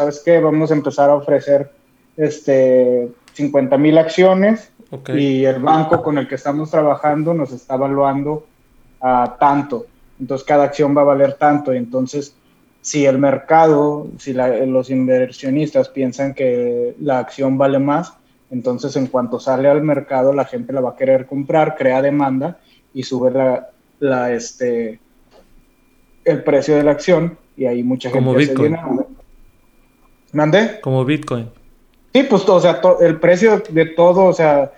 ¿sabes qué? Vamos a empezar a ofrecer este 50 mil acciones y el banco con el que estamos trabajando nos está evaluando a tanto. Entonces cada acción va a valer tanto. Y entonces si el mercado, si los inversionistas piensan que la acción vale más, entonces en cuanto sale al mercado la gente la va a querer comprar, crea demanda y sube la, la este, el precio de la acción y ahí mucha gente Como Bitcoin. ¿Mande? Como Bitcoin. Sí, pues, o sea, el precio de todo, o sea,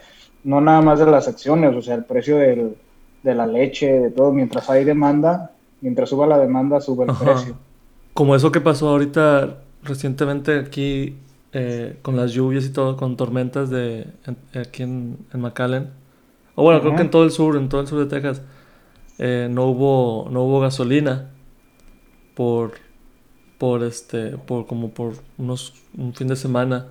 no nada más de las acciones, o sea, el precio de la leche, de todo, mientras hay demanda, mientras suba la demanda, sube el precio. Como eso que pasó ahorita recientemente aquí eh, con las lluvias y todo, con tormentas de aquí en, en McAllen. O bueno, creo que en todo el sur, en todo el sur de Texas, eh, no hubo, no hubo gasolina por, por este, por como por unos, un fin de semana.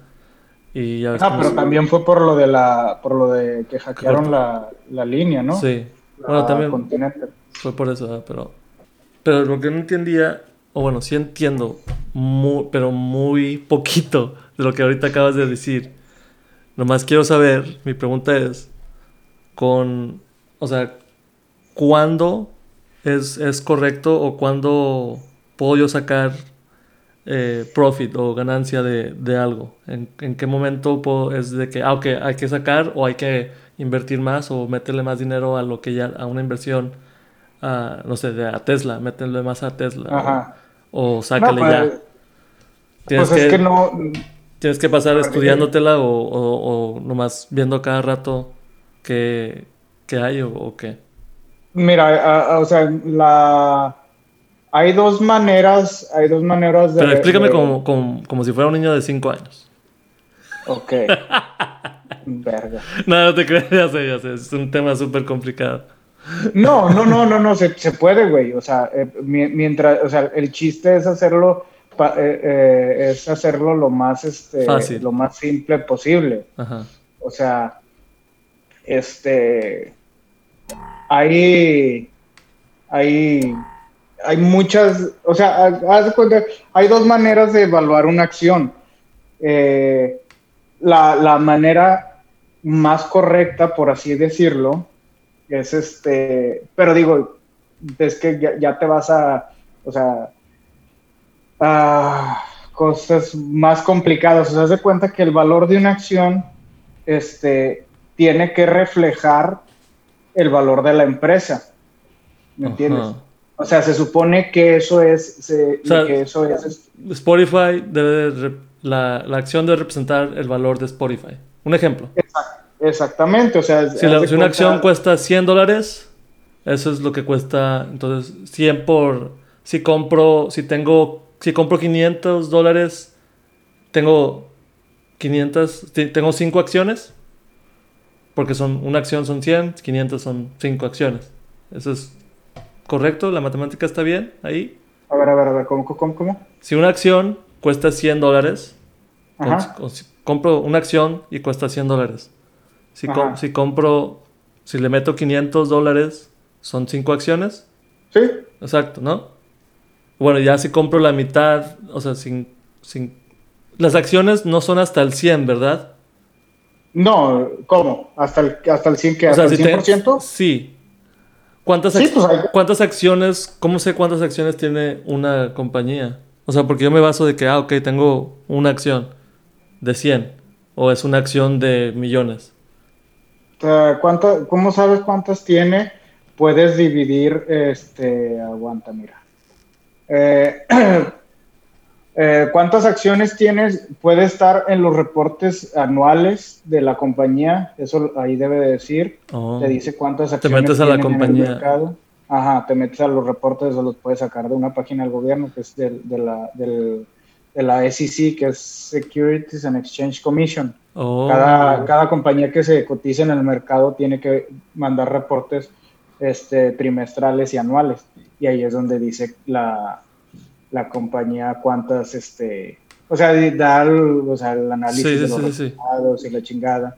Y ya ah, pero también fue por lo de la, por lo de que hackearon la, la, línea, ¿no? Sí. bueno, también fue por eso, pero, pero lo que no entendía, o bueno, sí entiendo, muy, pero muy poquito de lo que ahorita acabas de decir. Nomás quiero saber, mi pregunta es, con, o sea, ¿cuándo es, es correcto o cuándo puedo yo sacar eh, profit o ganancia de, de algo? ¿En, ¿En, qué momento puedo, es de que, ah, hay que sacar o hay que invertir más o meterle más dinero a lo que ya, a una inversión, a, no sé, de, a Tesla, meterle más a Tesla o, o sácale ya. Pues, Tienes pues que, es que no... Tienes que pasar estudiándotela o, o, o, nomás viendo cada rato qué, qué hay o, qué. Mira, o sea, la... Hay dos maneras, hay dos maneras de... Pero explícame Como, como, como, si fuera un niño de 5 años. Ok. Verga. No, no te creas, ya sé, ya sé. Es un tema súper complicado. No, no, no, no, no, se, se puede, güey. O sea, eh, mientras, o sea, el chiste es hacerlo eh, eh, es hacerlo lo más, este, lo más simple posible. O sea, este, hay, hay, hay muchas, o sea, haz cuenta, hay dos maneras de evaluar una acción. Eh, la, la, manera más correcta, por así decirlo, es este, pero digo, es que ya, ya te vas a, o sea, cosas más complicadas. O sea, se cuenta que el valor de una acción este, tiene que reflejar el valor de la empresa. ¿Me entiendes? O sea, se supone que eso es. que eso es Spotify debe. la, la, acción debe representar el valor de Spotify. Un ejemplo. exactamente. O sea, si, la, si una acción cuesta 100 dólares, eso es lo que cuesta. Entonces, 100 por. Si compro. Si tengo si compro 500 dólares, tengo 500, tengo 5 acciones, porque son una acción son 100, 500 son 5 acciones. Eso es correcto, la matemática está bien ahí. A ver, a ver, a ver, ¿cómo, cómo, cómo? Si una acción cuesta 100 dólares, compro una acción y cuesta 100 dólares. Si, si compro, si le meto 500 dólares, son 5 acciones. Sí. Exacto, ¿no? Bueno, ya si compro la mitad, o sea, sin, sin... Las acciones no son hasta el 100, ¿verdad? No, ¿cómo? ¿Hasta el, hasta el 100 que ¿Hasta el 100%? sí. ¿Cuántas, pues, ¿Cuántas acciones, cómo sé cuántas acciones tiene una compañía? O sea, porque yo me baso de que, ah, ok, tengo una acción de 100 o es una acción de millones. ¿Cómo sabes cuántas tiene? Puedes dividir, este, aguanta, mira. Eh, eh, ¿Cuántas acciones tienes? Puede estar en los reportes anuales de la compañía, eso ahí debe de decir. Oh. Te dice cuántas acciones Te metes a la compañía. Ajá, te metes a los reportes, o los puedes sacar de una página del gobierno que es de, la, de la SEC, que es Securities and Exchange Commission. Oh. Cada, cada compañía que se cotiza en el mercado tiene que mandar reportes este, trimestrales y anuales. Y ahí es donde dice la, la compañía cuántas, este, o sea, da el, o sea, el análisis de los resultados y la chingada.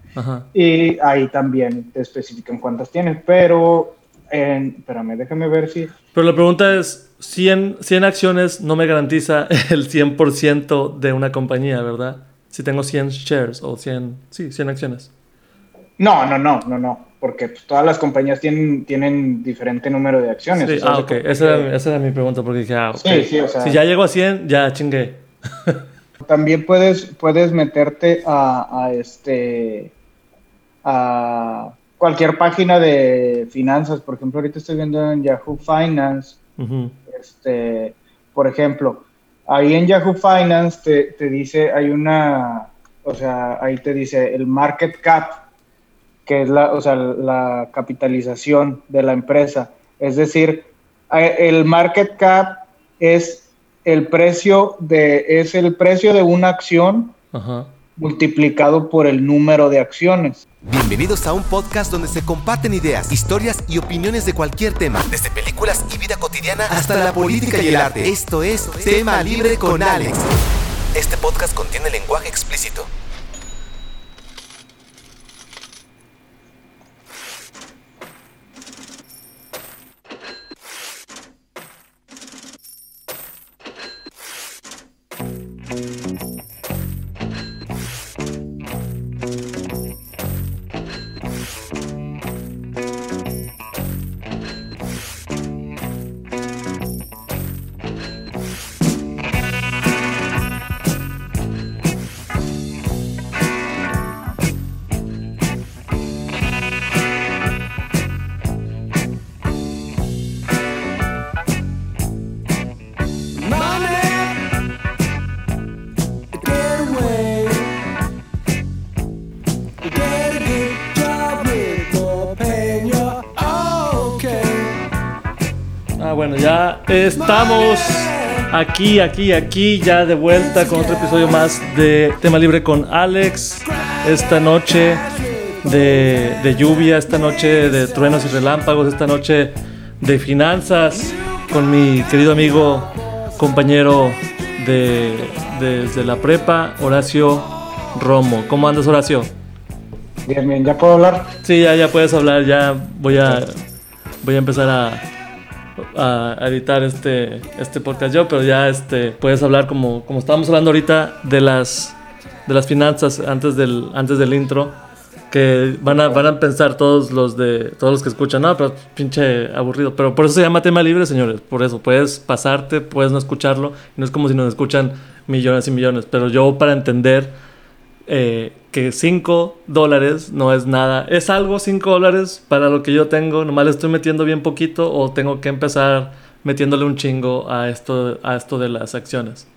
Y ahí también te especifican cuántas tienen. Pero espérame, déjame ver si... Pero la pregunta es, 100, 100 acciones no me garantiza el 100% de una compañía, ¿verdad? Si tengo 100 shares o 100, sí, 100 acciones. No, no, no, no, no, porque pues, todas las compañías tienen, tienen diferente número de acciones. Sí, ah, ok, esa, era, esa, era, mi pregunta, porque dije, ah, sí, sí, o sea, si ya llego a 100, ya chingué. también puedes, puedes meterte a, a este, a cualquier página de finanzas, por ejemplo, ahorita estoy viendo en Yahoo Finance, este, por ejemplo, ahí en Yahoo Finance te, te, dice, hay una, o sea, ahí te dice el market cap, que es la, o sea, la capitalización de la empresa. Es decir, el market cap es el precio de, es el precio de una acción multiplicado por el número de acciones. Bienvenidos a un podcast donde se comparten ideas, historias y opiniones de cualquier tema, desde películas y vida cotidiana hasta la política y el arte. Esto es Tema Libre con Alex. Este podcast contiene lenguaje explícito. Estamos aquí, aquí, aquí, ya de vuelta con otro episodio más de Tema Libre con Alex. Esta noche de, lluvia, esta noche de truenos y relámpagos, esta noche de finanzas con mi querido amigo, compañero de, desde la prepa, Horacio Romo. ¿Cómo andas, Horacio? Bien, bien, ¿ya puedo hablar? Sí, ya, ya puedes hablar, ya voy a, voy a empezar a a, editar este, este podcast yo, pero ya este, puedes hablar como, como estábamos hablando ahorita de las, de las finanzas antes del, antes del intro, que van a, van a pensar todos los, de, todos los que escuchan, no, pero pinche aburrido, pero por eso se llama tema libre, señores, por eso, puedes pasarte, puedes no escucharlo, no es como si nos escuchan millones y millones, pero yo para entender eh, que 5 dólares no es nada. ¿Es algo 5 dólares para lo que yo tengo? ¿Nomás le estoy metiendo bien poquito o tengo que empezar metiéndole un chingo a esto, a esto de las acciones?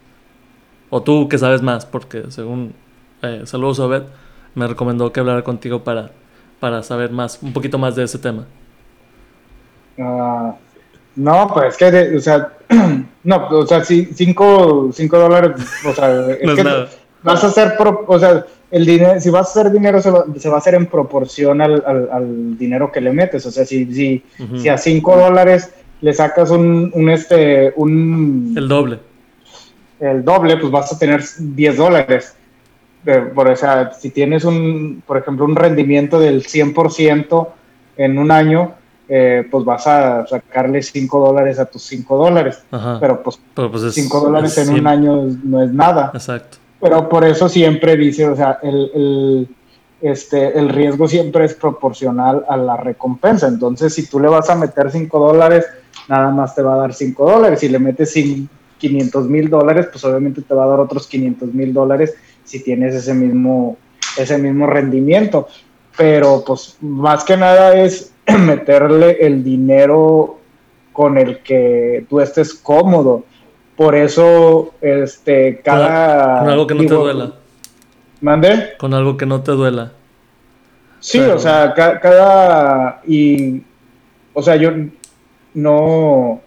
O tú que sabes más, porque según eh, Saludos Obed me recomendó que hablara contigo para, para saber más, un poquito más de ese tema. Ah, no, pues que, o sea, no, o sea, 5 dólares, o sea, es que vas a hacer, o sea, el dinero, si vas a hacer dinero, se va, a hacer en proporción al, dinero que le metes. O sea, si, si, si a 5 dólares le sacas un, un, este, un... El doble. El doble, pues vas a tener 10 dólares. Por, o sea, si tienes un, por ejemplo, un rendimiento del 100% en un año, eh, pues vas a sacarle 5 dólares a tus 5 dólares. Pero pues 5 pues dólares en un año no es nada. Exacto pero por eso siempre dice, o sea, el, este, el riesgo siempre es proporcional a la recompensa. Entonces, si tú le vas a meter 5 dólares, nada más te va a dar 5 dólares. Si le metes 500 mil dólares, pues obviamente te va a dar otros 500 mil dólares si tienes ese mismo, ese mismo rendimiento. Pero pues más que nada es meterle el dinero con el que tú estés cómodo por eso, este, cada... Con algo que no te duela. ¿Mande? Con algo que no te duela. Sí, o sea, cada... Y, o sea, yo no...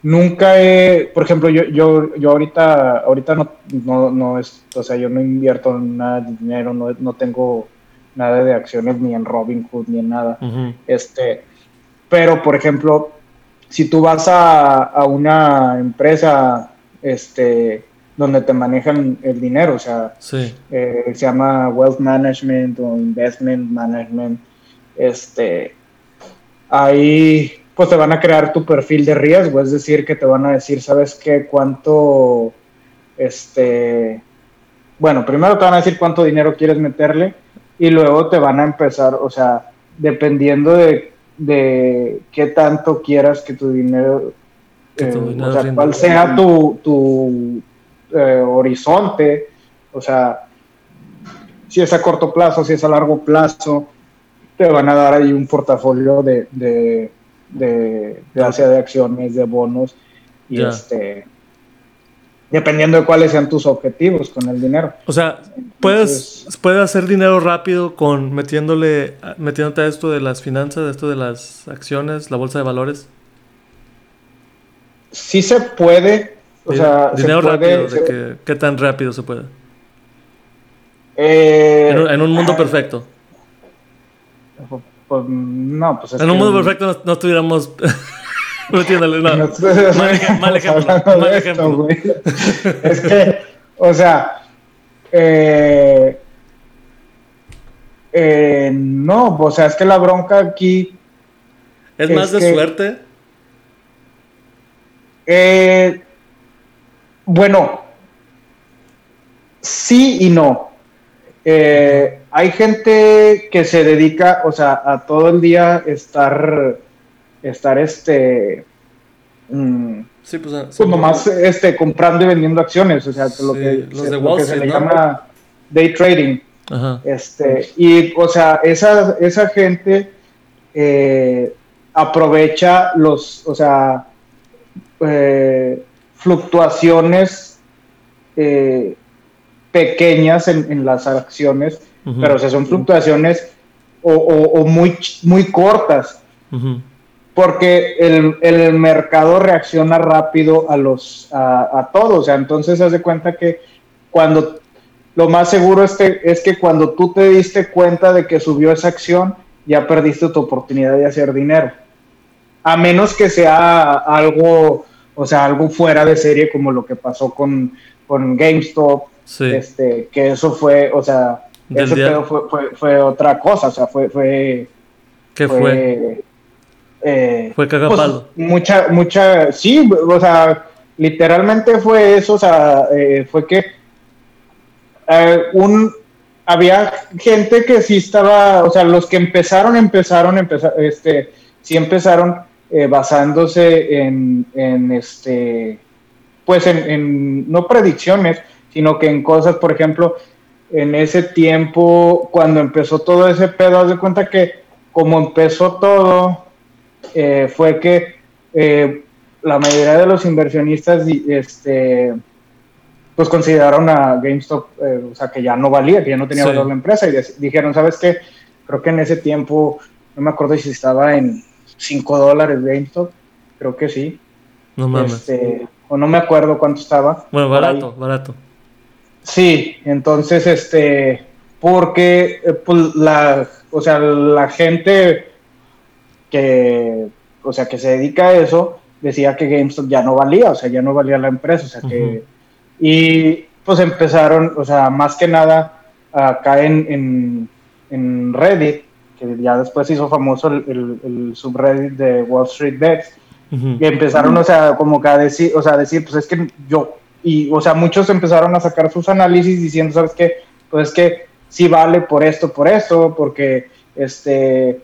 Nunca he, por ejemplo, yo, yo, yo ahorita, ahorita no, no, no es, o sea, yo no invierto nada de dinero, no, no tengo nada de acciones ni en Robinhood ni en nada. Este, pero por ejemplo, si tú vas a, una empresa este, donde te manejan el dinero, o sea, eh, se llama Wealth Management o Investment Management, este, ahí pues te van a crear tu perfil de riesgo, es decir, que te van a decir, ¿sabes qué? ¿Cuánto, este, bueno, primero te van a decir cuánto dinero quieres meterle y luego te van a empezar, o sea, dependiendo de, de qué tanto quieras que tu dinero, eh, o sea, cuál sea tu, tu eh, horizonte, o sea, si es a corto plazo, si es a largo plazo, te van a dar ahí un portafolio de, de, de, de, acciones, de bonos, y este dependiendo de cuáles sean tus objetivos con el dinero. O sea, puedes, puedes hacer dinero rápido con metiéndole, metiéndote a esto de las finanzas, de esto de las acciones, la bolsa de valores. Sí se puede. O sea, dinero rápido, ¿qué tan rápido se puede? Eh, en, un, mundo perfecto. Pues, no, pues En un mundo perfecto no, estuviéramos. no entiéndale, no. mal, ejemplo. Mal ejemplo. es que, o sea. Eh, eh, no, o sea, es que la bronca aquí. ¿Es, más de suerte? Eh, bueno, sí y no. Eh, hay gente que se dedica, o sea, a todo el día estar, estar este, mm, sí, pues, ah, pues nomás este, comprando y vendiendo acciones, o sea, lo que, se, le llama day trading. Este, y, o sea, esa, esa gente eh, aprovecha los, o sea, eh, fluctuaciones pequeñas en, las acciones, pero o sea, son fluctuaciones o, muy, muy cortas. Porque el, mercado reacciona rápido a los a, todos. O sea, entonces haz de cuenta que cuando lo más seguro es que, es que cuando tú te diste cuenta de que subió esa acción, ya perdiste tu oportunidad de hacer dinero. A menos que sea algo, o sea, algo fuera de serie como lo que pasó con, con GameStop este, que eso fue, o sea, ese pedo fue, fue, otra cosa, o sea, fue... fue ¿Qué fue? Eh, fue cagapalo. Pues, mucha, mucha, sí, o sea, literalmente fue eso, o sea, eh, fue que eh, un, había gente que sí estaba, o sea, los que empezaron, empezaron, empezaron, este, sí empezaron basándose en, en, este, pues en, en, no predicciones, sino que en cosas, por ejemplo, en ese tiempo, cuando empezó todo ese pedo, haz de cuenta que como empezó todo, eh, fue que eh, la mayoría de los inversionistas, este, pues consideraron a GameStop, eh, o sea, que ya no valía, que ya no tenía valor la empresa, y dijeron, ¿sabes qué? Creo que en ese tiempo, no me acuerdo si estaba en 5 dólares GameStop, creo que sí. No mames. Este, o no me acuerdo cuánto estaba. Bueno, barato, barato. Sí, entonces, este, porque pues, la, o sea, la gente que, o sea, que se dedica a eso, decía que GameStop ya no valía, o sea, ya no valía la empresa, o sea, que, y pues empezaron, o sea, más que nada, acá en, en, Reddit, que ya después hizo famoso el, subreddit de Wall Street Bets, y empezaron, o sea, como que a decir, o sea, a decir, pues es que yo y, o sea, muchos empezaron a sacar sus análisis diciendo, ¿sabes qué? Pues es que sí vale por esto, por esto, porque, este,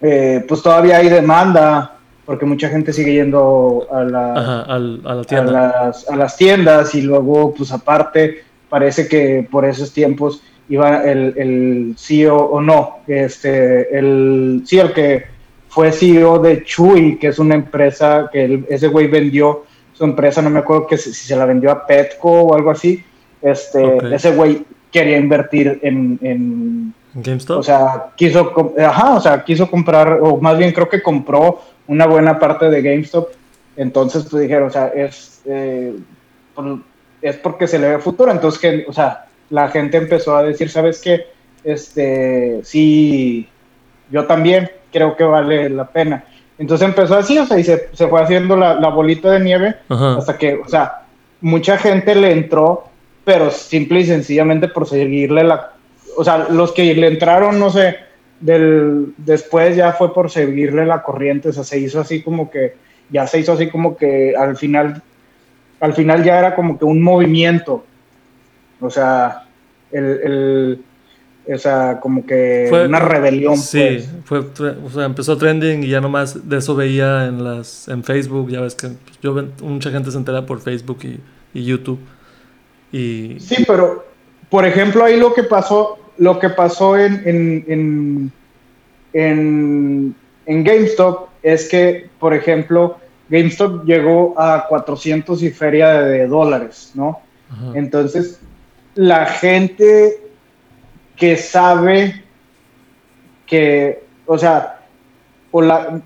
eh, pues todavía hay demanda, porque mucha gente sigue yendo a, la, a, las, a las tiendas y luego, pues aparte, parece que por esos tiempos iba el, el CEO o no, este, el, sí, el que fue CEO de Chuy, que es una empresa que ese güey vendió su empresa, no me acuerdo que si, se la vendió a Petco o algo así, este, ese güey quería invertir en, en GameStop. O sea, quiso, ajá, o sea, quiso comprar, o más bien creo que compró una buena parte de GameStop. Entonces, pues dijeron, o sea, es, eh, es porque se le ve futuro. Entonces, que, o sea, la gente empezó a decir, ¿sabes qué? Este, sí, yo también creo que vale la pena. Entonces empezó así, o sea, y se, fue haciendo la, bolita de nieve hasta que, o sea, mucha gente le entró, pero simple y sencillamente por seguirle la... O sea, los que le entraron, no sé, del, después ya fue por seguirle la corriente, o sea, se hizo así como que, ya se hizo así como que al final, al final ya era como que un movimiento, o sea, el, o sea, como que fue, una rebelión. Sí, pues. fue, o sea, empezó trending y ya nomás de eso veía en las en Facebook, ya ves que yo mucha gente se entera por Facebook y, y YouTube. Y... Sí, pero por ejemplo, ahí lo que pasó, lo que pasó en, en, en, en, GameStop es que, por ejemplo, GameStop llegó a 400 y feria de dólares, ¿no? Entonces, la gente que sabe que, o sea, o la,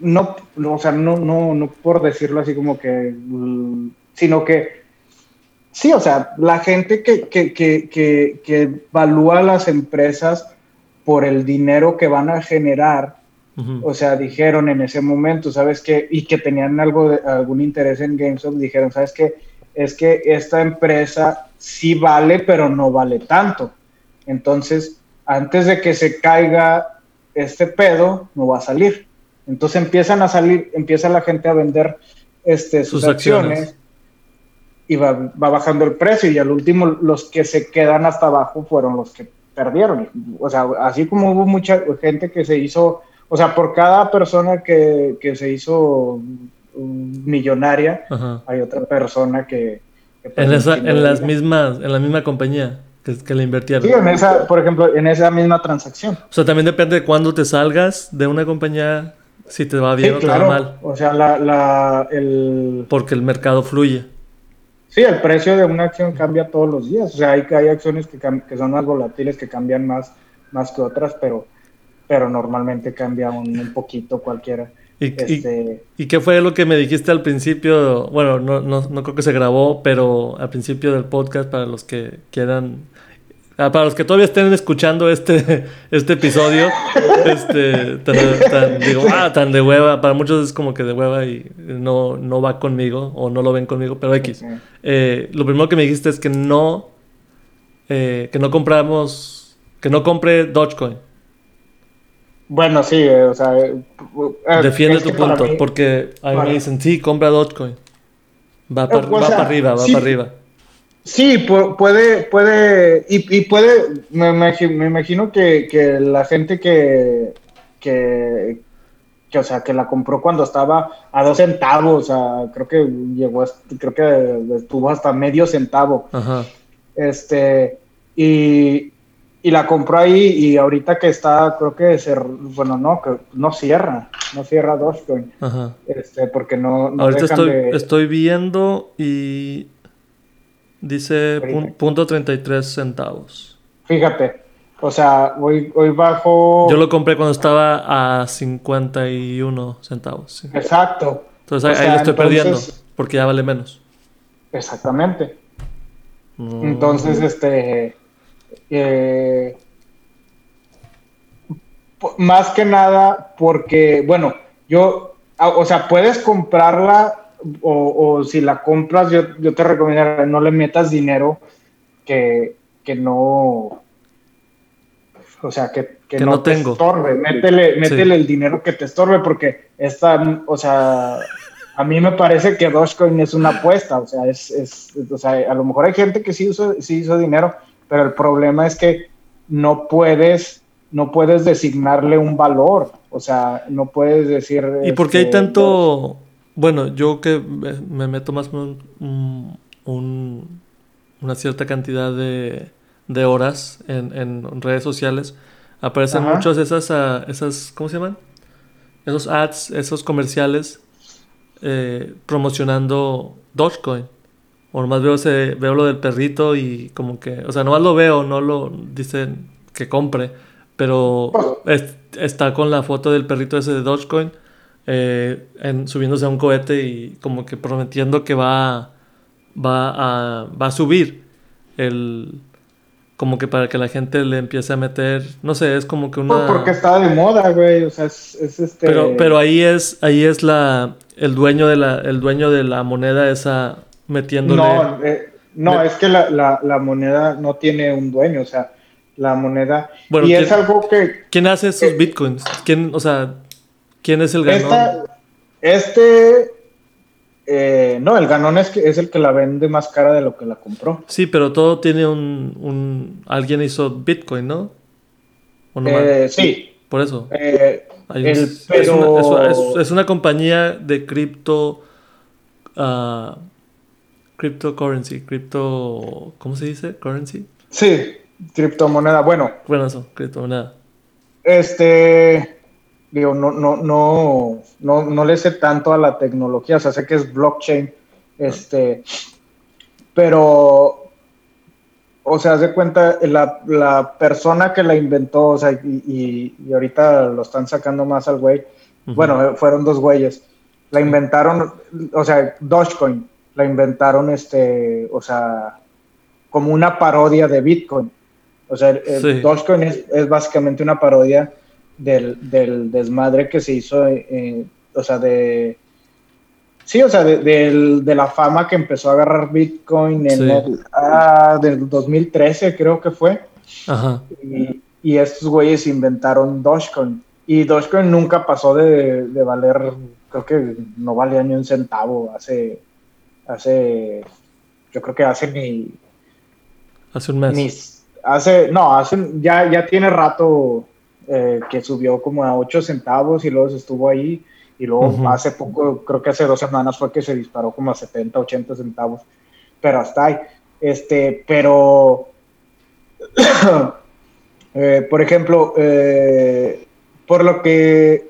no, o sea, no, no, no por decirlo así como que, sino que Sí, o sea, la gente que, que, que, que, evalúa las empresas por el dinero que van a generar, o sea, dijeron en ese momento, ¿sabes qué? Y que tenían algo de, algún interés en GameStop, dijeron, ¿sabes qué? Es que esta empresa sí vale, pero no vale tanto. Entonces, antes de que se caiga este pedo, no va a salir. Entonces empiezan a salir, empieza la gente a vender este, sus, acciones y va, bajando el precio y al último los que se quedan hasta abajo fueron los que perdieron. O sea, así como hubo mucha gente que se hizo, o sea, por cada persona que, que se hizo millonaria, hay otra persona que... en, esa, en las mismas, en la misma compañía que, que le invirtieron. Sí, en esa, por ejemplo, en esa misma transacción. O sea, también depende de cuándo te salgas de una compañía, si te va bien o te va mal. O sea, la, la, el... Porque el mercado fluye. Sí, el precio de una acción cambia todos los días. O sea, hay, hay acciones que, que son más volátiles, que cambian más, más que otras, pero, pero normalmente cambia un, poquito cualquiera. Este, ¿Y, qué fue lo que me dijiste al principio? Bueno, no, no, no creo que se grabó, pero al principio del podcast, para los que quieran para los que todavía estén escuchando este, este episodio, este, tan, digo, ah, tan de hueva, para muchos es como que de hueva y no, no va conmigo o no lo ven conmigo, pero X. Eh, lo primero que me dijiste es que no, eh, que no compramos, que no compre Dogecoin. Bueno, sí, eh, o sea... Defiende tu punto, porque a mí me dicen, sí, compra Dogecoin. Va, para arriba, va para arriba. Sí, puede, puede, y, puede, me, imagino que, la gente que, que, o sea, que la compró cuando estaba a dos centavos, o sea, creo que llegó, creo que estuvo hasta medio centavo. Ajá. Este, y, y la compró ahí y ahorita que está, creo que, ser, bueno, no, que no cierra, no cierra Dogecoin. Ajá. Este, porque no, ahorita estoy, estoy viendo y Dice punto 33 centavos. Fíjate, o sea, hoy, hoy bajo... Yo lo compré cuando estaba a 51 centavos. Exacto. Entonces ahí, lo estoy perdiendo porque ya vale menos. Exactamente. Mm. Entonces, este... Eh, más que nada porque, bueno, yo, o sea, puedes comprarla o, si la compras, yo, yo te recomendaría no le metas dinero que, que no, o sea, que, que, no, te estorbe. Métele, métele el dinero que te estorbe porque esta, o sea, a mí me parece que Dogecoin es una apuesta, o sea, es, es o sea, a lo mejor hay gente que sí hizo, sí hizo dinero, pero el problema es que no puedes, no puedes designarle un valor, o sea, no puedes decir... ¿Y por qué hay este, tanto bueno, yo que me meto más un, una cierta cantidad de, de horas en, en, redes sociales, aparecen muchos esas, ah, esas, ¿cómo se llaman? Esos ads, esos comerciales eh, promocionando Dogecoin. O nomás veo, ese, veo lo del perrito y como que, o sea, nomás lo veo, no lo dicen que compre, pero está con la foto del perrito ese de Dogecoin eh, en, subiéndose a un cohete y como que prometiendo que va, va, a, va a subir el como que para que la gente le empiece a meter, no sé, es como que una... porque está de moda, güey, o sea, es, este... Pero, pero ahí es, ahí es la, el dueño de la, el dueño de la moneda esa metiéndole... No, eh, no, es que la, la, la, moneda no tiene un dueño, o sea, la moneda. y es algo que... ¿Quién hace esos bitcoins? ¿Quién, o sea, quién es el ganón? este... Eh, no, el ganón es, que, es el que la vende más cara de lo que la compró. Sí, pero todo tiene un... un alguien hizo bitcoin, ¿no? Eh, sí. Por eso. Eh, es, una, compañía de cripto... Uh, cryptocurrency, cripto... ¿Cómo se dice? Currency. Sí, criptomoneda. Bueno. Bueno, eso, criptomoneda. Este, digo, no, no, no, no, no le sé tanto a la tecnología, o sea, sé que es blockchain, este, pero, o sea, haz de cuenta, la, la, persona que la inventó, o sea, y, y, ahorita lo están sacando más al güey, bueno, fueron dos güeyes, la inventaron, o sea, Dogecoin, la inventaron, este, o sea, como una parodia de Bitcoin. O sea, el, Dogecoin es, básicamente una parodia del, desmadre que se hizo, eh, o sea, de... Sí, o sea, de, la fama que empezó a agarrar Bitcoin en el, ah, del 2013 creo que fue. Ajá. Y, estos güeyes inventaron Dogecoin. Y Dogecoin nunca pasó de, valer, creo que no valía ni un centavo hace, hace, yo creo que hace ni... Hace un mes hace, no, hace, ya, ya tiene rato eh, que subió como a 8 centavos y luego se estuvo ahí. Y luego hace poco, creo que hace dos semanas fue que se disparó como a 70, 80 centavos. Pero hasta ahí. Este, pero, eh, por ejemplo, eh, por lo que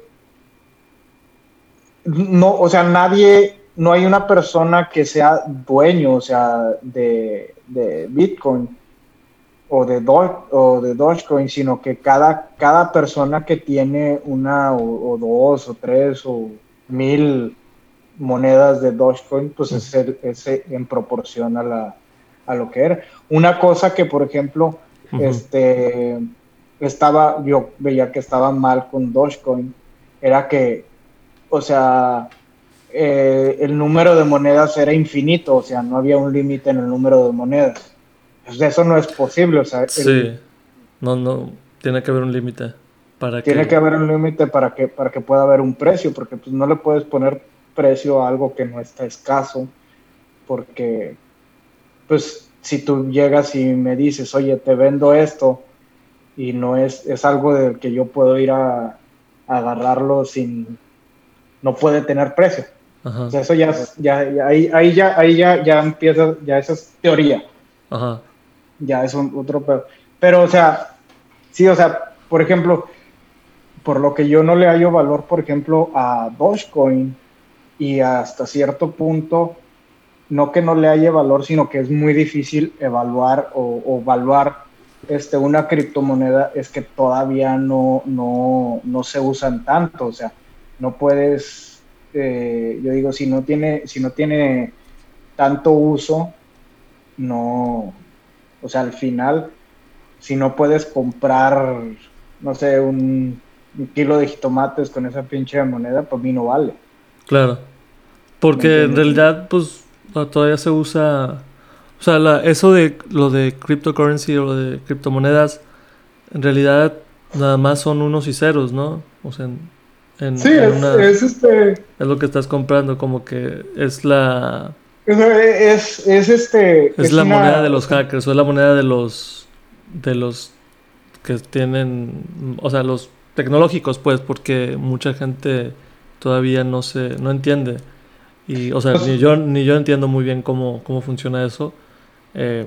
no, o sea, nadie, no hay una persona que sea dueño, o sea, de, de Bitcoin o de, o de Dogecoin, sino que cada, cada persona que tiene una o, dos o tres o mil monedas de Dogecoin, pues es, es en proporción a, la, a lo que era. Una cosa que, por ejemplo, este, estaba, yo veía que estaba mal con Dogecoin, era que, o sea, eh, el número de monedas era infinito, o sea, no había un límite en el número de monedas. Pues, eso no es posible, o sea. Sí, no, no, tiene que haber un límite. Para tiene que... haber un límite para que, para que pueda haber un precio, porque pues no le puedes poner precio a algo que no está escaso, porque pues si tú llegas y me dices, oye, te vendo esto, y no es, es algo del que yo puedo ir a, agarrarlo sin, no puede tener precio. O sea, eso ya, ya, ya, ahí, ahí, ya, ahí ya, ya empieza, ya esa es teoría. Ajá ya es otro pero, pero o sea, sí, o sea, por ejemplo, por lo que yo no le hallo valor, por ejemplo, a Dogecoin y hasta cierto punto, no que no le haya valor, sino que es muy difícil evaluar o, evaluar este, una criptomoneda, es que todavía no, no, no se usan tanto, o sea, no puedes, eh, yo digo, si no tiene, si no tiene tanto uso, no, o sea, al final, si no puedes comprar, no sé, un, kilo de jitomates con esa pinche moneda, pues mí no vale. Claro. Porque en realidad, pues, todavía se usa. O sea, eso de lo de cryptocurrency o de criptomonedas, en realidad nada más son unos y ceros, ¿no? O sea, en, sí, es, este. Es lo que estás comprando, como que es la. Es, es este. Es, la moneda de los hackers, o es la moneda de los. de los que tienen. O sea, los tecnológicos, pues, porque mucha gente todavía no se. no entiende. Y, o sea, ni yo, ni yo entiendo muy bien cómo, cómo funciona eso. Eh,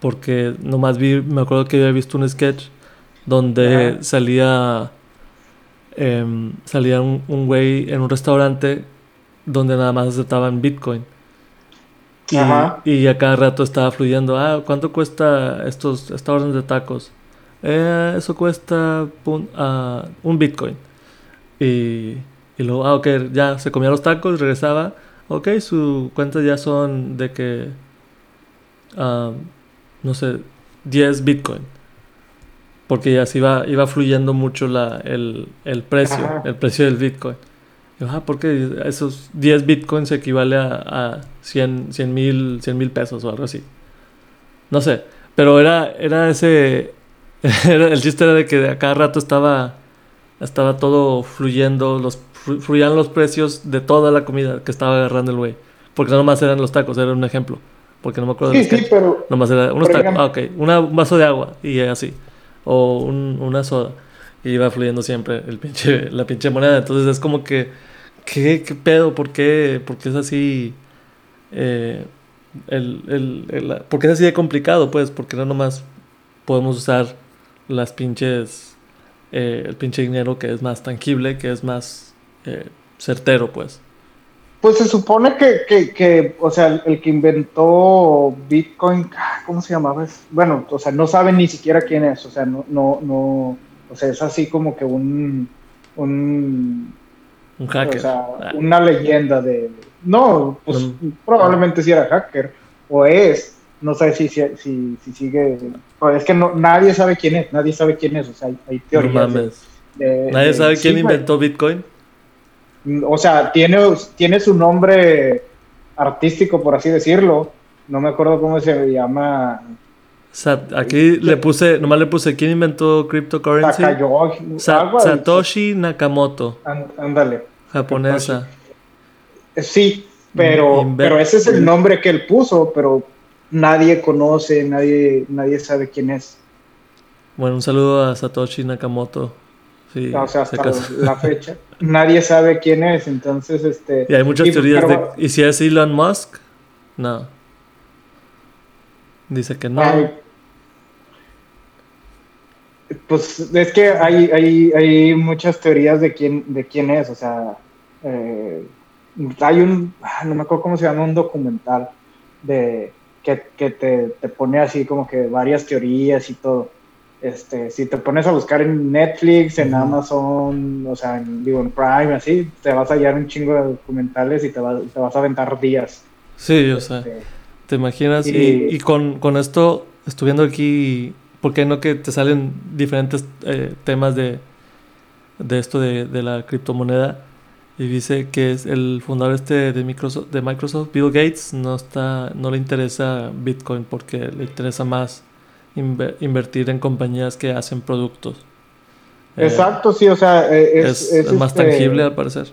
porque nomás vi, me acuerdo que había visto un sketch donde salía. Em, salía un, un güey en un restaurante donde nada más aceptaban Bitcoin. Y, a cada rato estaba fluyendo, ah, ¿cuánto cuesta estos, esta orden de tacos? Eh, eso cuesta uh, un Bitcoin. Y, y luego, ah, ok, ya se comía los tacos, regresaba, ok, su cuenta ya son de que, uh, no sé, 10 Bitcoin. Porque ya se iba, iba fluyendo mucho la, el, el precio, el precio del Bitcoin. Ah, porque esos 10 bitcoins equivale a, a 100 mil 100 mil pesos o algo así. No sé, pero era, era ese, el chiste era de que a cada rato estaba, estaba todo fluyendo, los, fluían los precios de toda la comida que estaba agarrando el güey. Porque no nomás eran los tacos, era un ejemplo. Porque no me acuerdo sí, sí, pero. Nomás era unos tacos. ah, ok. un vaso de agua y así. O una soda. Y iba fluyendo siempre el la pinche moneda. Entonces es como que. ¿Qué, pedo? ¿Por qué? ¿Por qué es así? Eh, el, el, el, ¿Por qué es así de complicado? Pues porque no nomás podemos usar las pinches. Eh, el pinche dinero que es más tangible, que es más eh, certero, pues. Pues se supone que, que, o sea, el que inventó Bitcoin, ¿cómo se llamaba? Bueno, o sea, no saben ni siquiera quién es, o sea, no, o sea, es así como que un, un, un hacker. O sea, ah. una leyenda de, no, pues probablemente sí era hacker, o es, no sé si, si, si, sigue, es que no, nadie sabe quién es, nadie sabe quién es, o sea, hay, teorías. ¿Nadie sabe quién inventó Bitcoin? o sea, tiene, tiene su nombre artístico, por así decirlo. No me acuerdo cómo se llama. Aquí le puse, nomás le puse, ¿quién inventó cryptocurrency? Satoshi Nakamoto. ándale. Japonesa. Eh, sí, pero, pero ese es el nombre que él puso, pero nadie conoce, nadie, nadie sabe quién es. Bueno, un saludo a Satoshi Nakamoto. Ah, o sea, hasta la fecha. Nadie sabe quién es, entonces este. Y hay muchas teorías de. ¿Y si es Elon Musk? No. Dice que no. Pues es que hay, hay, hay, muchas teorías de quién, de quién es, o sea. Eh, hay un. Ah, no me acuerdo cómo se llama, un documental de que, que te, te pone así como que varias teorías y todo. Este, si te pones a buscar en Netflix, en Amazon, o sea, en, digo, en Prime, así, te vas a hallar un chingo de documentales y te, te vas a aventar días. Sí, o sea, este, te imaginas. Y, con, con, esto, estuviendo aquí, ¿por qué no que te salen diferentes eh, temas de, de esto de, de, la criptomoneda? Y dice que es el fundador este de Microsoft, de Microsoft, Bill Gates, no, está, no le interesa Bitcoin porque le interesa más invertir en compañías que hacen productos. Eh, Exacto, sí, o sea, eh, es, es, más este, tangible al parecer.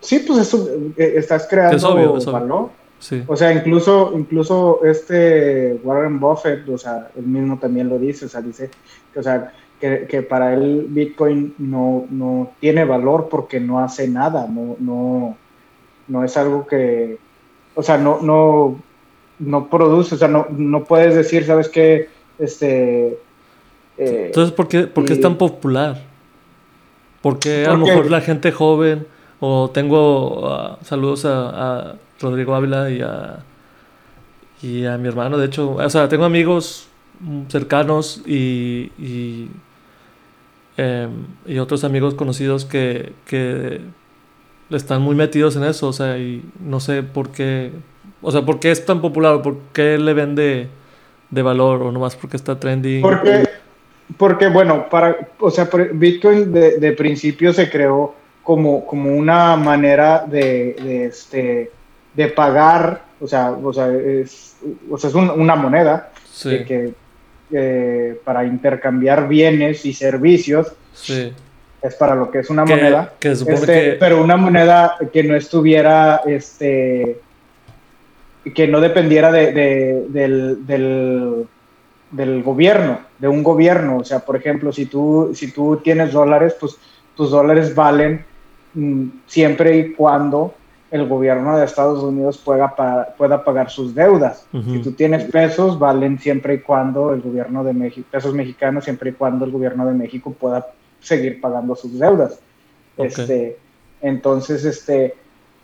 Sí, pues eso, estás creando es obvio, valor. Sí. O sea, incluso, incluso este Warren Buffett, o sea, él mismo también lo dice, o sea, dice que, o sea, que, que para él Bitcoin no, no tiene valor porque no hace nada, no, no, no es algo que, o sea, no, no, no produce, o sea, no, no puedes decir, ¿sabes qué? Este, eh, Entonces, ¿por qué, es tan popular? Porque a lo mejor la gente joven, o tengo ah, saludos a, Rodrigo Ávila y a, y a mi hermano, de hecho, o sea, tengo amigos cercanos y, em, y otros amigos conocidos que, que están muy metidos en eso, o sea, y no sé por qué, o sea, por qué es tan popular, por qué le vende de valor o nomás porque está trending? Porque, porque bueno, para, o sea, Bitcoin de, de principio se creó como, como una manera de, de, este, de pagar, o sea, o sea, es, o sea, es una moneda que, para intercambiar bienes y servicios. Sí. Es para lo que es una moneda. Este, pero una moneda que no estuviera este, que no dependiera de, del, del, gobierno, de un gobierno. O sea, por ejemplo, si tú, si tú tienes dólares, pues tus dólares valen mm, siempre y cuando el gobierno de Estados Unidos pueda, pueda pagar sus deudas. Si tú tienes pesos, valen siempre y cuando el gobierno de México, pesos mexicanos, siempre y cuando el gobierno de México pueda seguir pagando sus deudas. Este, entonces, este,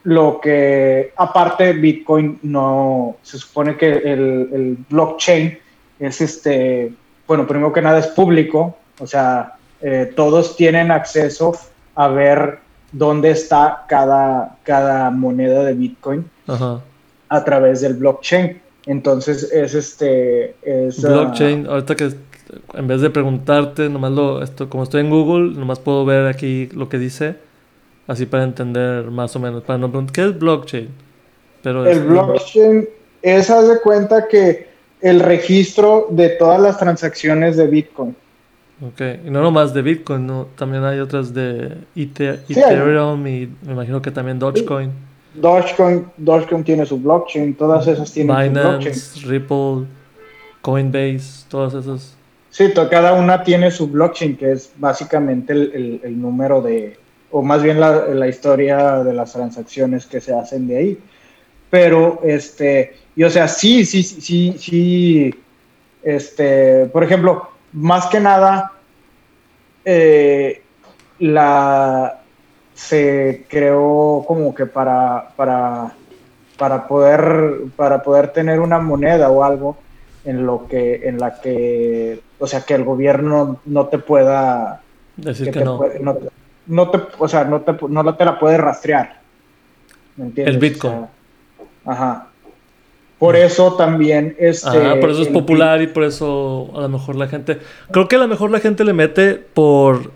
lo que aparte Bitcoin no se supone que el, blockchain es este bueno primero que nada es público o sea eh, todos tienen acceso a ver dónde está cada cada moneda de Bitcoin a través del blockchain entonces es este es, ah, blockchain ahorita que en vez de preguntarte nomás lo esto como estoy en Google nomás puedo ver aquí lo que dice Así para entender más o menos. Para no ¿qué es blockchain? Pero el blockchain es, haz de cuenta que el registro de todas las transacciones de Bitcoin. Ok, y no nomás de Bitcoin, ¿no? también hay otras de Ethereum y me imagino que también Dogecoin. Dogecoin, Dogecoin tiene su blockchain, todas esas tienen Binance, su blockchain. Ripple, Coinbase, todas esas. Sí, cada una tiene su blockchain, que es básicamente el, el, número de, o más bien la, la, historia de las transacciones que se hacen de ahí. Pero, este, y o sea, sí, sí, sí, sí, este, por ejemplo, más que nada, eh, la, se creó como que para, para, para, poder, para poder tener una moneda o algo en lo que en la que o sea que el gobierno no te pueda decir que, no. no, te, o sea no te no te la puede rastrear ¿me entiendes? el Bitcoin ajá por eso también este ajá, por eso es popular y por eso a lo mejor la gente creo que a lo mejor la gente le mete por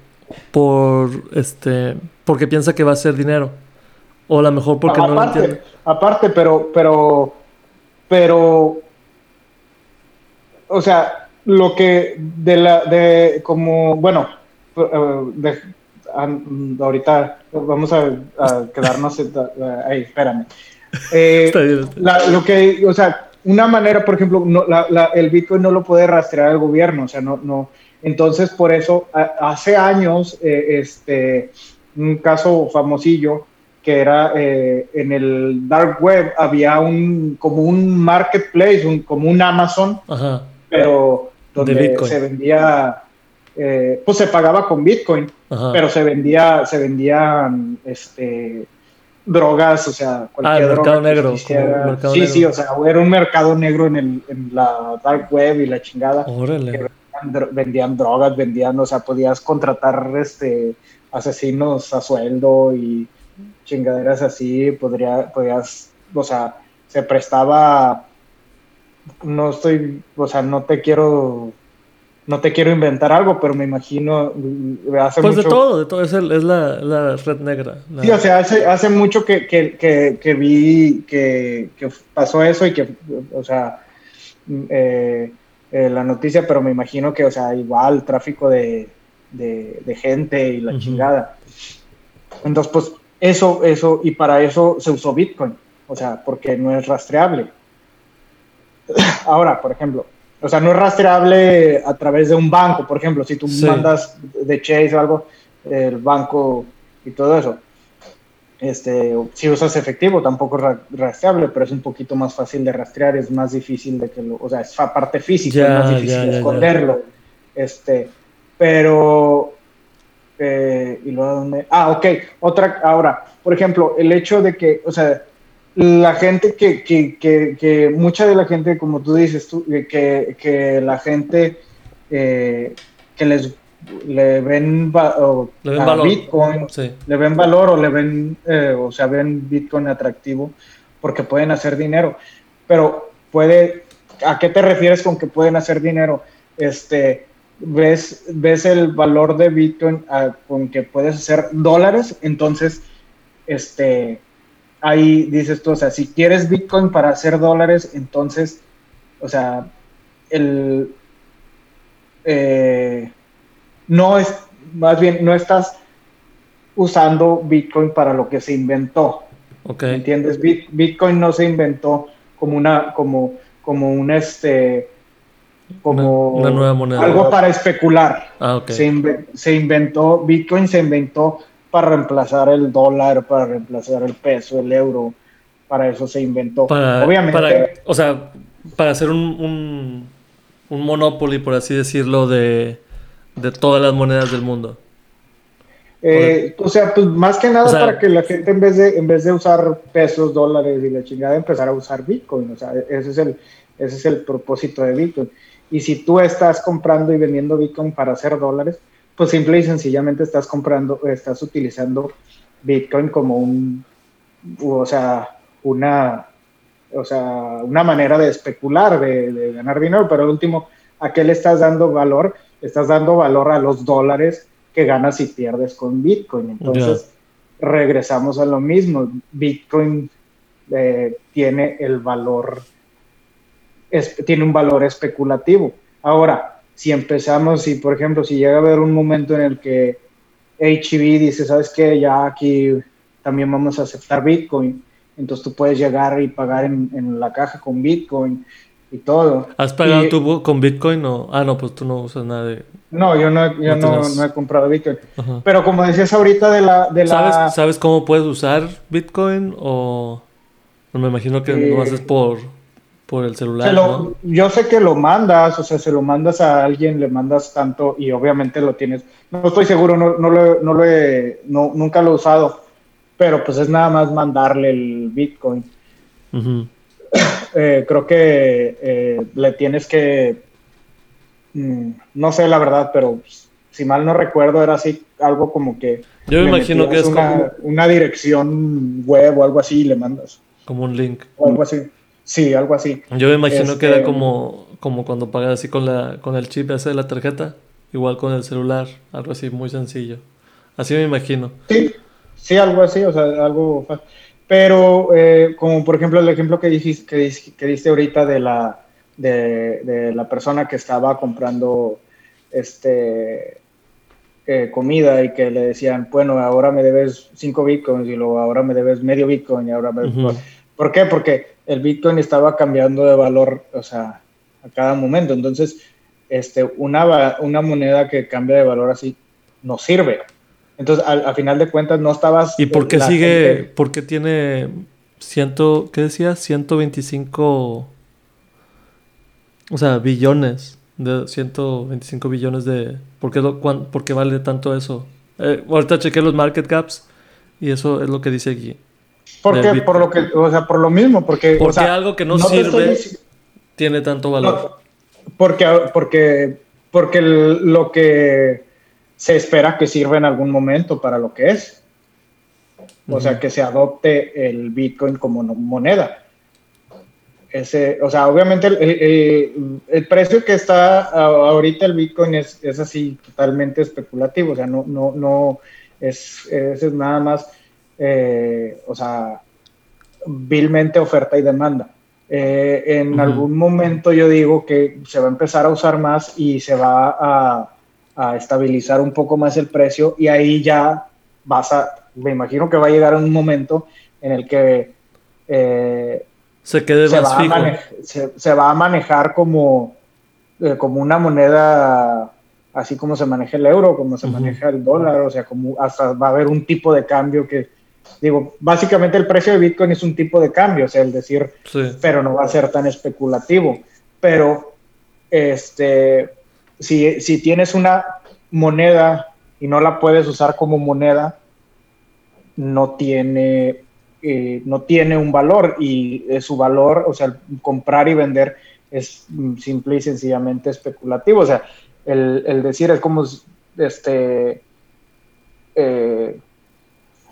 por este porque piensa que va a ser dinero. O a lo mejor porque no, aparte, entiende. aparte pero pero pero o sea, lo que de la, de como, bueno, eh, ahorita vamos a, quedarnos ahí, espérame. Eh, lo que, o sea, una manera, por ejemplo, no, el Bitcoin no lo puede rastrear el gobierno, o sea, no, no. Entonces, por eso, hace años, eh, este, un caso famosillo, que era en el dark web, había un, como un marketplace, un, como un Amazon, Ajá. pero donde se vendía, eh, pues se pagaba con Bitcoin, pero se vendía, se vendían este, drogas, o sea, cualquier ah, mercado negro. sí, sí, o sea, era un mercado negro en, el, en la dark web y la chingada. vendían, drogas, vendían, o sea, podías contratar este asesinos a sueldo y chingaderas así, podría, podías, o sea, se prestaba no estoy, o sea, no te quiero, no te quiero inventar algo, pero me imagino, hace pues de todo, de todo, es, es la, red negra. Sí, o sea, hace, hace mucho que, que, vi que, pasó eso y que, o sea, eh, eh, la noticia, pero me imagino que, o sea, igual tráfico de, gente y la chingada. Entonces, pues, eso, eso, y para eso se usó Bitcoin, o sea, porque no es rastreable. Ahora, por ejemplo, o sea, no es rastreable a través de un banco, por ejemplo, si tú mandas de Chase o algo, el banco y todo eso. Este, si usas efectivo, tampoco es rastreable, pero es un poquito más fácil de rastrear, es más difícil de que lo, o sea, es parte física, es más difícil esconderlo. Este, pero, eh, y luego, ¿dónde? Ah, ok, otra, ahora, por ejemplo, el hecho de que, o sea, la gente que, que, que, mucha de la gente, como tú dices, tú, que, que la gente eh, que les le ven, valor. Bitcoin, le ven valor o le ven, eh, o sea, ven Bitcoin atractivo porque pueden hacer dinero. Pero puede, ¿a qué te refieres con que pueden hacer dinero? Este, ves, ves el valor de Bitcoin con que puedes hacer dólares, entonces, este, ahí dices tú, o sea, si quieres Bitcoin para hacer dólares, entonces, o sea, el, eh, no es, más bien, no estás usando Bitcoin para lo que se inventó. Okay. ¿Entiendes? Bitcoin no se inventó como una, como, como un este, como una, nueva moneda. algo para especular. Ah, okay. se, se inventó, Bitcoin se inventó para reemplazar el dólar, para reemplazar el peso, el euro. Para eso se inventó. Obviamente. o sea, para hacer un, un, monopoly, por así decirlo, de, todas las monedas del mundo. Eh, o sea, pues más que nada para que la gente en vez de en vez de usar pesos, dólares y la chingada empezar a usar Bitcoin, o sea, ese es el ese es el propósito de Bitcoin. Y si tú estás comprando y vendiendo Bitcoin para hacer dólares, pues simple y sencillamente estás comprando, estás utilizando Bitcoin como un, o sea, una, o sea, una manera de especular, de, ganar dinero, pero al último, ¿a qué le estás dando valor? Estás dando valor a los dólares que ganas y pierdes con Bitcoin. Entonces, regresamos a lo mismo. Bitcoin eh, tiene el valor, tiene un valor especulativo. Ahora, si empezamos, y por ejemplo, si llega a haber un momento en el que HEV dice, ¿sabes qué? Ya aquí también vamos a aceptar Bitcoin, entonces tú puedes llegar y pagar en, la caja con Bitcoin y todo. ¿Has pagado tú con Bitcoin o...? Ah, no, pues tú no usas nada de... No, yo no, yo no, he comprado Bitcoin. Pero como decías ahorita de la... De ¿Sabes, ¿Sabes cómo puedes usar Bitcoin o...? No me imagino que lo haces por por el celular. Yo sé que lo mandas, o sea, se lo mandas a alguien, le mandas tanto y obviamente lo tienes. No estoy seguro, no, no lo, no lo he, no, nunca lo he usado, pero pues es nada más mandarle el Bitcoin. Eh, creo que eh, le tienes que, mm, no sé la verdad, pero si mal no recuerdo era así, algo como que... Yo me imagino que es una, como... una dirección web o algo así y le mandas. Como un link. O algo así. Sí, algo así. Yo me imagino que era este, como, como cuando pagas así con, la, con el chip ese de la tarjeta, igual con el celular, algo así muy sencillo. Así me imagino. Sí, sí, algo así, o sea, algo Pero, eh, como por ejemplo el ejemplo que dijiste, que, que diste ahorita de la, de, la persona que estaba comprando este, eh, comida y que le decían, bueno, ahora me debes 5 bitcoins y luego ahora me debes medio bitcoin y ahora me... ¿Por qué? Porque el Bitcoin estaba cambiando de valor, o sea, a cada momento. Entonces, este, una, una moneda que cambia de valor así no sirve. Entonces, al, final de cuentas, no estabas... ¿Y por qué sigue, por qué tiene ciento, qué decías? 125, o sea, billones, de 125 billones de... ¿Por qué, lo, por qué vale tanto eso? Eh, ahorita chequé los market caps y eso es lo que dice aquí. Porque, por lo que, o sea, por lo mismo, porque... Porque algo que no, sirve tiene tanto valor. porque, porque, porque lo que se espera que sirva en algún momento para lo que es. O sea, que se adopte el Bitcoin como moneda. Ese, o sea, obviamente el, precio que está ahorita el Bitcoin es, es, así totalmente especulativo, o sea, no, no, no es, es nada más eh, o sea, vilmente oferta y demanda. Eh, en algún momento yo digo que se va a empezar a usar más y se va a, estabilizar un poco más el precio y ahí ya vas a, me imagino que va a llegar un momento en el que eh, se quede se más va fijo. A se, va a manejar como, como una moneda así como se maneja el euro, como se maneja el dólar, o sea, como hasta va a haber un tipo de cambio que Digo, básicamente el precio de Bitcoin es un tipo de cambio, o sea, el decir, pero no va a ser tan especulativo. Pero, este, si, si tienes una moneda y no la puedes usar como moneda, no tiene, eh, no tiene un valor y su valor, o sea, comprar y vender es simple y sencillamente especulativo. O sea, el, el decir es como, este, eh,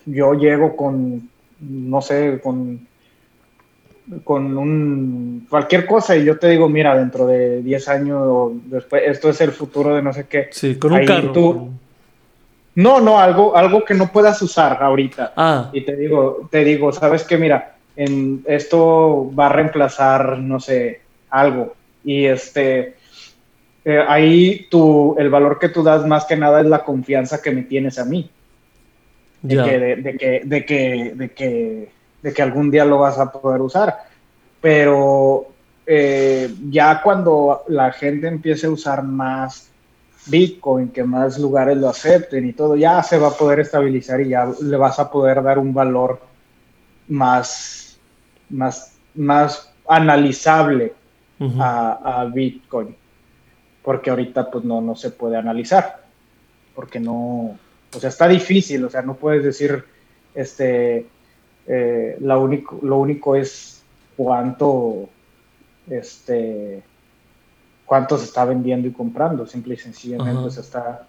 yo llego con, no sé, con, con un, cualquier cosa y yo te digo, mira, dentro de 10 años o después, esto es el futuro de no sé qué. Sí, con un carro. no, no, algo, algo que no puedas usar ahorita. Ah. Y te digo, te digo, sabes que mira, en, esto va a reemplazar, no sé, algo. Y este, eh, ahí tu, el valor que tú das más que nada es la confianza que me tienes a mí de, que, de, que, de, que, de, que, de que algún día lo vas a poder usar. Pero eh, ya cuando la gente empiece a usar más Bitcoin, que más lugares lo acepten y todo, ya se va a poder estabilizar y ya le vas a poder dar un valor más, más, más analizable a, a, Bitcoin. Porque ahorita pues no, no se puede analizar. Porque no, o sea, está difícil, o sea, no puedes decir, este, eh, lo, único, lo único es cuánto, este, cuánto se está vendiendo y comprando, simple y sencillamente, se está...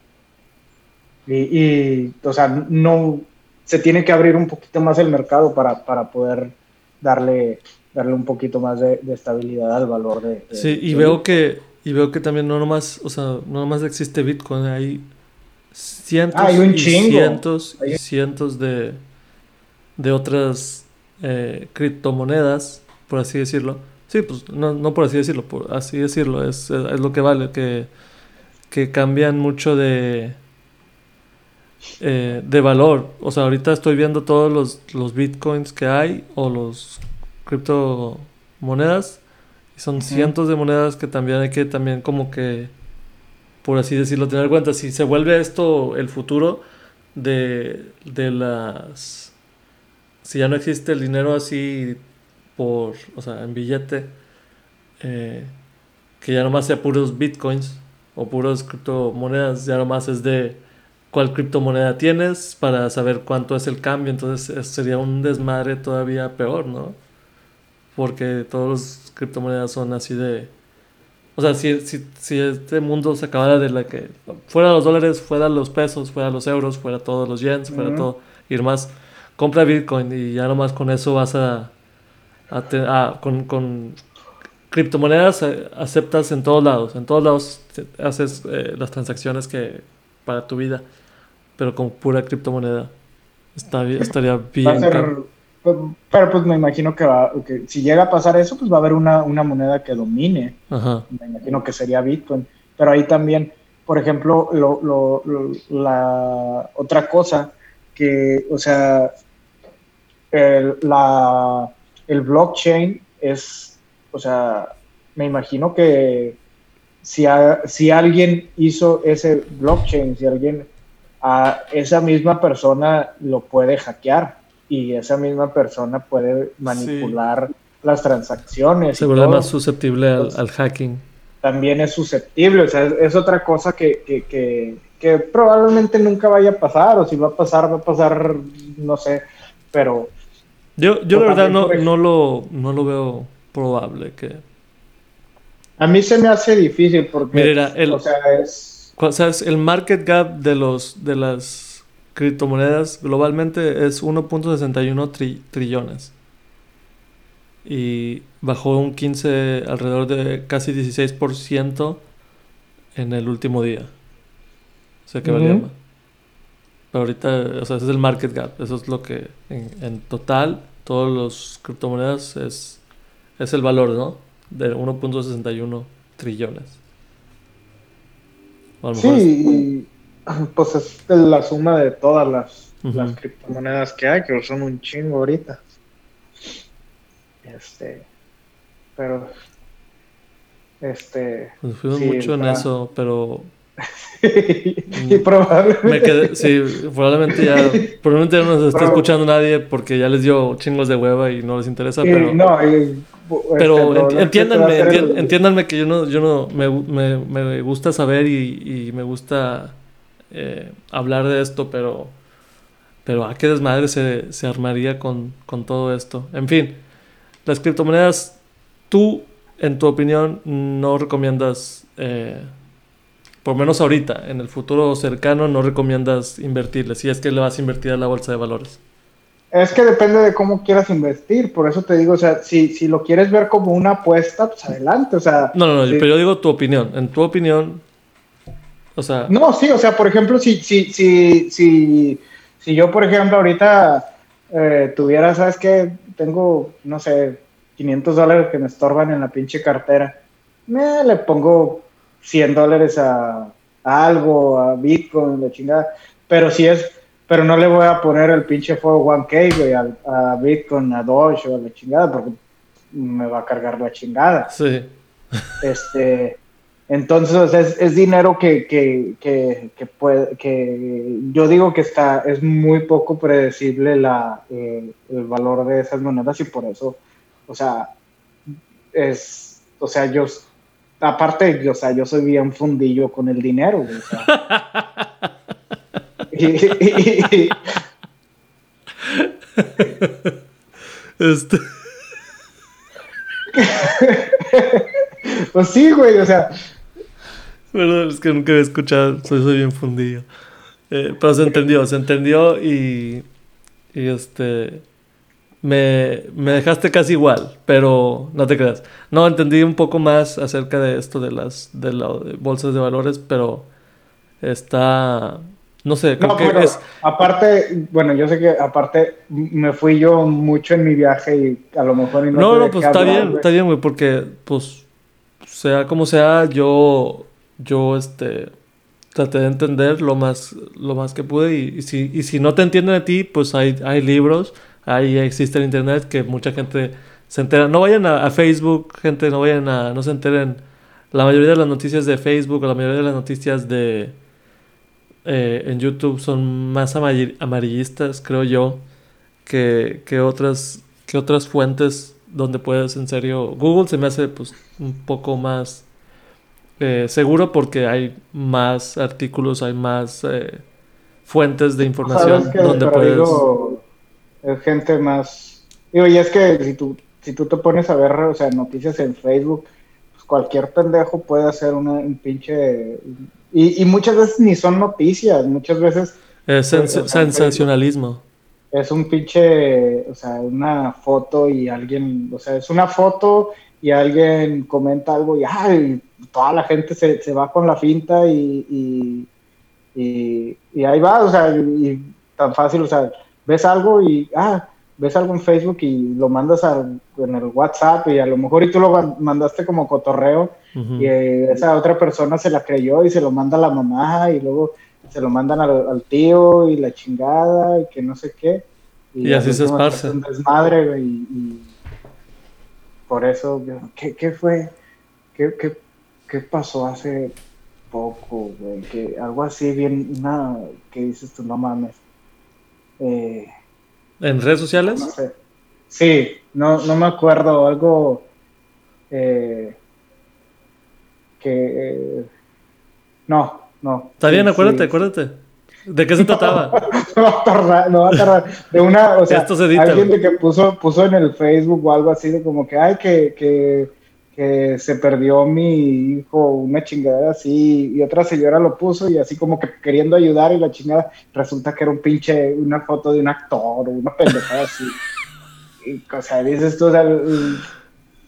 Y, o sea, no, se tiene que abrir un poquito más el mercado para, para poder darle, darle un poquito más de, estabilidad al valor de... sí, y veo que, y veo que también no nomás, o sea, no nomás existe Bitcoin, hay cientos ah, y cientos y cientos de, de otras eh, criptomonedas, por así decirlo. Sí, pues no, no por así decirlo, por así decirlo, es, es, lo que vale, que que cambian mucho de, eh, de valor. O sea, ahorita estoy viendo todos los, los bitcoins que hay o los criptomonedas. Y son cientos de monedas que también hay que también como que, por así decirlo, tener en cuenta. Si se vuelve esto el futuro de, de las... Si ya no existe el dinero así por, o sea, en billete, eh, que ya nomás sea puros bitcoins o puros criptomonedas, ya nomás es de cuál criptomoneda tienes para saber cuánto es el cambio, entonces sería un desmadre todavía peor, ¿no? Porque todas las criptomonedas son así de... O sea, si, si, si este mundo se acabara de la que... Fuera los dólares, fuera los pesos, fuera los euros, fuera todos los yens, fuera todo... Ir más, compra Bitcoin y ya nomás con eso vas a... a, con, con criptomonedas eh, aceptas en todos lados. En todos lados haces eh, las transacciones que para tu vida. Pero con pura criptomoneda. Está, estaría bien. Pues, pero pues me imagino que, va, que, si llega a pasar eso, pues va a haber una, una moneda que domine. Me imagino que sería Bitcoin. Pero ahí también, por ejemplo, lo, lo, la otra cosa que, o sea, el, la, el blockchain es, o sea, me imagino que si, si alguien hizo ese blockchain, si alguien a esa misma persona lo puede hackear y esa misma persona puede manipular las transacciones. Se vuelve más susceptible al, hacking. También es susceptible, o sea, es, otra cosa que, que, probablemente nunca vaya a pasar, o si va a pasar, va a pasar, no sé, pero... Yo, yo la verdad no, no, lo, no lo veo probable que... A mí se me hace difícil porque... el, o sea, es... el market gap de, los, de las criptomonedas globalmente es 1.61 trillones. Y bajó un 15, alrededor de casi 16% en el último día. O sea que valía más. Pero ahorita, o sea, ese es el market gap. Eso es lo que en, total, todos los criptomonedas es, es el valor, ¿no? De 1.61 trillones. sí, Pues es la suma de todas las, criptomonedas que hay, que son un chingo ahorita. Este. Pero. Este. Pues fuimos mucho en eso, pero. y probablemente. sí, probablemente ya. Probablemente no nos está escuchando nadie porque ya les dio chingos de hueva y no les interesa, pero. No, pero este, entiéndanme, entiéndanme que yo no, yo no me, me, me gusta saber y, y me gusta eh, hablar de esto, pero, pero a ah, qué desmadre se, se armaría con, con, todo esto. En fin, las criptomonedas, tú, en tu opinión, no recomiendas, eh, por menos ahorita, en el futuro cercano, no recomiendas invertirle, si es que le vas a invertir a la bolsa de valores. Es que depende de cómo quieras invertir, por eso te digo, o sea, si, si lo quieres ver como una apuesta, pues adelante, o sea... No, no, no, pero yo digo tu opinión. En tu opinión, o sea. No, sí, o sea, por ejemplo, si, si, si, si, si yo, por ejemplo, ahorita eh, tuviera, ¿sabes qué? Tengo, no sé, 500 dólares que me estorban en la pinche cartera. Me le pongo 100 dólares a, algo, a Bitcoin, la chingada. Pero si es, pero no le voy a poner el pinche 401k, güey, a, a Bitcoin, a Doge o a la chingada, porque me va a cargar la chingada. Sí. Este, entonces es, es dinero que, que, que, puede, que yo digo que está, es muy poco predecible la, eh, el valor de esas monedas y por eso, o sea, es, o sea, yo, aparte, o sea, yo soy bien fundillo con el dinero. O sea. este. pues sí, güey, o sea, es que nunca había escuchado, soy, soy bien fundido. Eh, pero se entendió, se entendió y, y este... Me, me, dejaste casi igual, pero no te creas. No, entendí un poco más acerca de esto de las de, las bolsas de valores, pero está... No sé, creo que es... Aparte, bueno, yo sé que aparte me fui yo mucho en mi viaje y a lo mejor... no, no, no pues está bien, está bien, güey, porque pues sea como sea, yo yo este traté de entender lo más, lo más que pude y, si, y si no te entienden a ti, pues hay, hay libros, ahí existe el internet que mucha gente se entera. No vayan a, Facebook, gente, no vayan a, no se enteren. La mayoría de las noticias de Facebook, la mayoría de las noticias de eh, en YouTube son más amarillistas, creo yo, que, que, otras, que otras fuentes donde puedes en serio. Google se me hace pues un poco más eh, seguro porque hay más artículos, hay más eh, fuentes de información donde puedes. es gente más. Digo, y es que si tú, si tú te pones a ver, o sea, noticias en Facebook, pues cualquier pendejo puede hacer un pinche. Y, muchas veces ni son noticias, muchas veces. Es sensacionalismo. Es un pinche, o sea, una foto y alguien, o sea, es una foto y alguien comenta algo y ¡ay! toda la gente se, se va con la finta y, y, y, ahí va, o sea, y, tan fácil, o sea, ves algo y, ah, ves algo en Facebook y lo mandas en el WhatsApp y a lo mejor y tú lo mandaste como cotorreo y esa otra persona se la creyó y se lo manda a la mamá y luego se lo mandan al, tío y la chingada y que no sé qué. Y, así se esparce. Un desmadre, y, por eso, ¿qué, qué fue? ¿Qué, qué, ¿Qué pasó hace poco, güey? Que algo así bien, nada, que dices tú, no mames. Eh, ¿En redes sociales? No sé. Sí, no, no me acuerdo, algo eh, que... Eh, no, no. Está bien, acuérdate, acuérdate. ¿De qué se trataba? no, va a tardar, no va a tardar. De una, o sea, Esto se alguien de que puso, puso en el Facebook o algo así de como que, ay, que, que que se perdió mi hijo, una chingada así, y otra señora lo puso y así como que queriendo ayudar y la chingada, resulta que era un pinche, una foto de un actor o una pendejada así. Y, o sea, dices tú, o sea,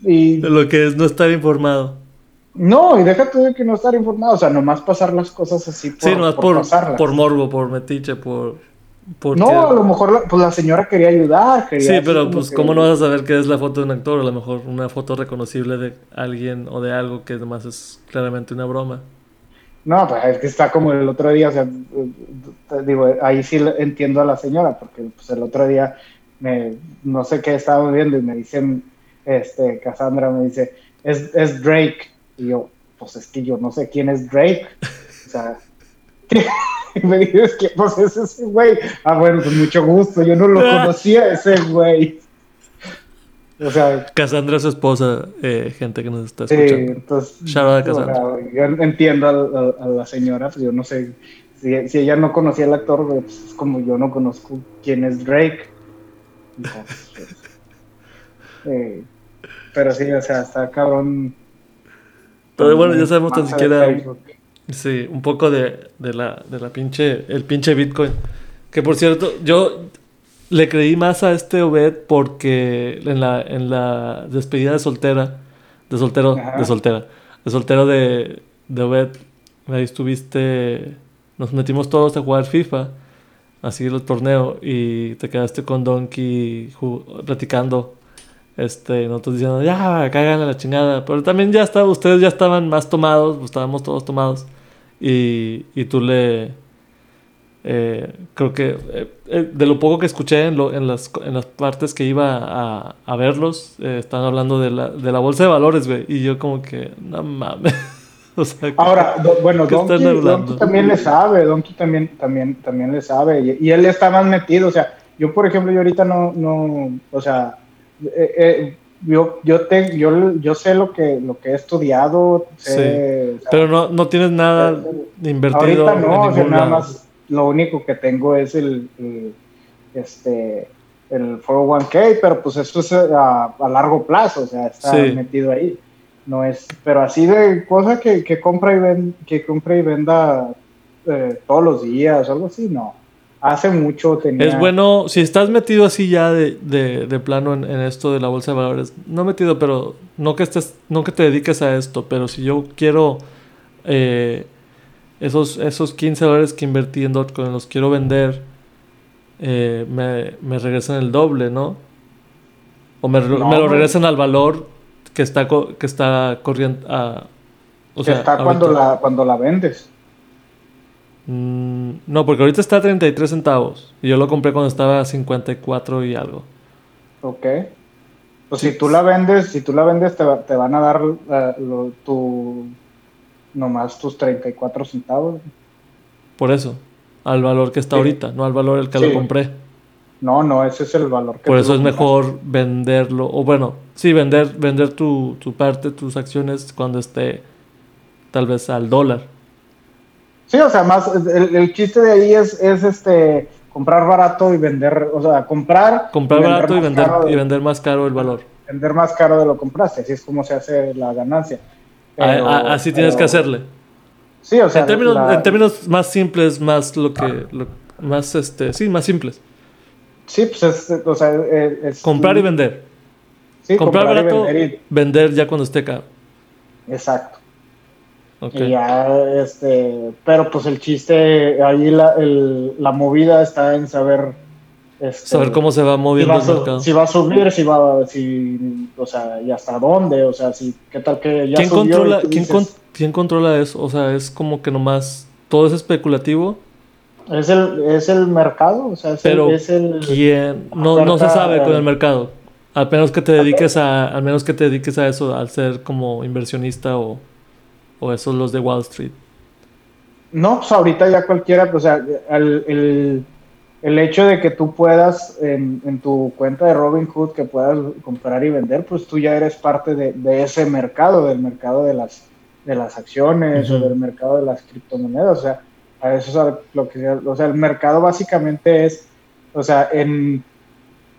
y... Lo que es no estar informado. No, y déjate de que no estar informado, o sea, nomás pasar las cosas así por, sí, no, por, por, por morbo, por metiche, por no, a lo mejor la, pues la señora quería ayudar. sí, pero pues ¿cómo no vas a saber qué es la foto de un actor? A lo mejor una foto reconocible de alguien o de algo que además es claramente una broma. No, pues es que está como el otro día, o sea, digo, ahí sí entiendo a la señora, porque pues el otro día me, no sé qué estábamos viendo y me dicen, este, Cassandra me dice, es, es Drake. Y yo, pues es que yo no sé quién es Drake. O sea, y me dices que pues es ese güey. Ah, bueno, pues mucho gusto. Yo no lo conocía ese güey. O sea, Cassandra es su esposa, eh, gente que nos está escuchando. Sí, entonces, yo entiendo a, la señora, pues yo no sé si, si, ella no conocía al actor, pues es como yo no conozco quién es Drake. Entonces, eh, pero sí, o sea, está cabrón. Pero bueno, ya sabemos tan siquiera Sí, un poco de, de, la, de la pinche, el pinche Bitcoin. Que por cierto, yo le creí más a este Obed porque en la, en la despedida de soltera, de soltero, de soltera, de soltero de, de Obed, ahí estuviste, nos metimos todos a jugar FIFA, así el torneo, y te quedaste con Donkey platicando este, nosotros diciendo, ya, caigan a la chingada. Pero también ya estaba, ustedes ya estaban más tomados, pues estábamos todos tomados. Y, y tú le... Eh, creo que eh, eh, de lo poco que escuché en, lo, en, las, en las partes que iba a, a verlos, estaban hablando de la, de la bolsa de valores, güey. Y yo como que, no mames. o sea, Ahora, bueno, Donkey, también le sabe, Donkey también, también, también le sabe. Y, y, él está más metido. O sea, yo, por ejemplo, yo ahorita no, no o sea, yo, yo, te, yo, yo sé lo que, lo que he estudiado. pero no, no tienes nada invertido. Ahorita no, o sea, nada más lo único que tengo es el, este, el 401k, pero pues eso es a, largo plazo, o sea, está metido ahí. No es, pero así de cosas que, que compra y ven, que compra y venda eh, todos los días, algo así, no hace mucho tenía... Es bueno, si estás metido así ya de, de, plano en, esto de la bolsa de valores, no metido, pero no que, estés, no que te dediques a esto, pero si yo quiero eh, esos, esos 15 dólares que invertí en Dotcoin, los quiero vender, eh, me, me, regresan el doble, ¿no? O me, me lo regresan al valor que está, que está corriendo... A, o sea, está cuando la, cuando la vendes. Mm, no, porque ahorita está a 33 centavos. Y yo lo compré cuando estaba a 54 y algo. Ok. Pues si tú la vendes, si tú la vendes, te, te van a dar uh, tu, nomás tus 34 centavos. Por eso, al valor que está ahorita, no al valor el que lo compré. No, no, ese es el valor que Por eso es mejor venderlo, o bueno, sí, vender, vender tu, tu parte, tus acciones cuando esté tal vez al dólar. Sí, o sea, más el, chiste de ahí es, es este comprar barato y vender, o sea, comprar. Comprar barato y vender, y vender más caro el valor. Vender más caro de lo compraste, así es como se hace la ganancia. así tienes que hacerle. Sí, o sea. En términos, en términos más simples, más lo que. más, este, sí, más simples. Sí, pues es, o sea, es, comprar y vender. Sí, comprar, barato, y vender ya cuando esté caro. Exacto. Y ya, este, pero pues el chiste, ahí la, el, la movida está en saber... Este, saber cómo se va moviendo si va, el mercado. Si va a subir, si va, si, o sea, y hasta dónde, o sea, si, qué tal que ya ¿Quién controla, ¿quién, ¿quién, controla eso? O sea, es como que nomás todo es especulativo. Es el, es el mercado, o sea, es pero el, es el ¿quién? No, no se sabe con el mercado. Al menos que te dediques a, al menos que te dediques a eso, al ser como inversionista o ¿O esos los de Wall Street? No, pues ahorita ya cualquiera, pues, o sea, el, el, hecho de que tú puedas en, tu cuenta de Robinhood que puedas comprar y vender, pues tú ya eres parte de, ese mercado, del mercado de las, de las acciones o del mercado de las criptomonedas. O sea, a eso es lo que o sea, el mercado básicamente es, o sea, en,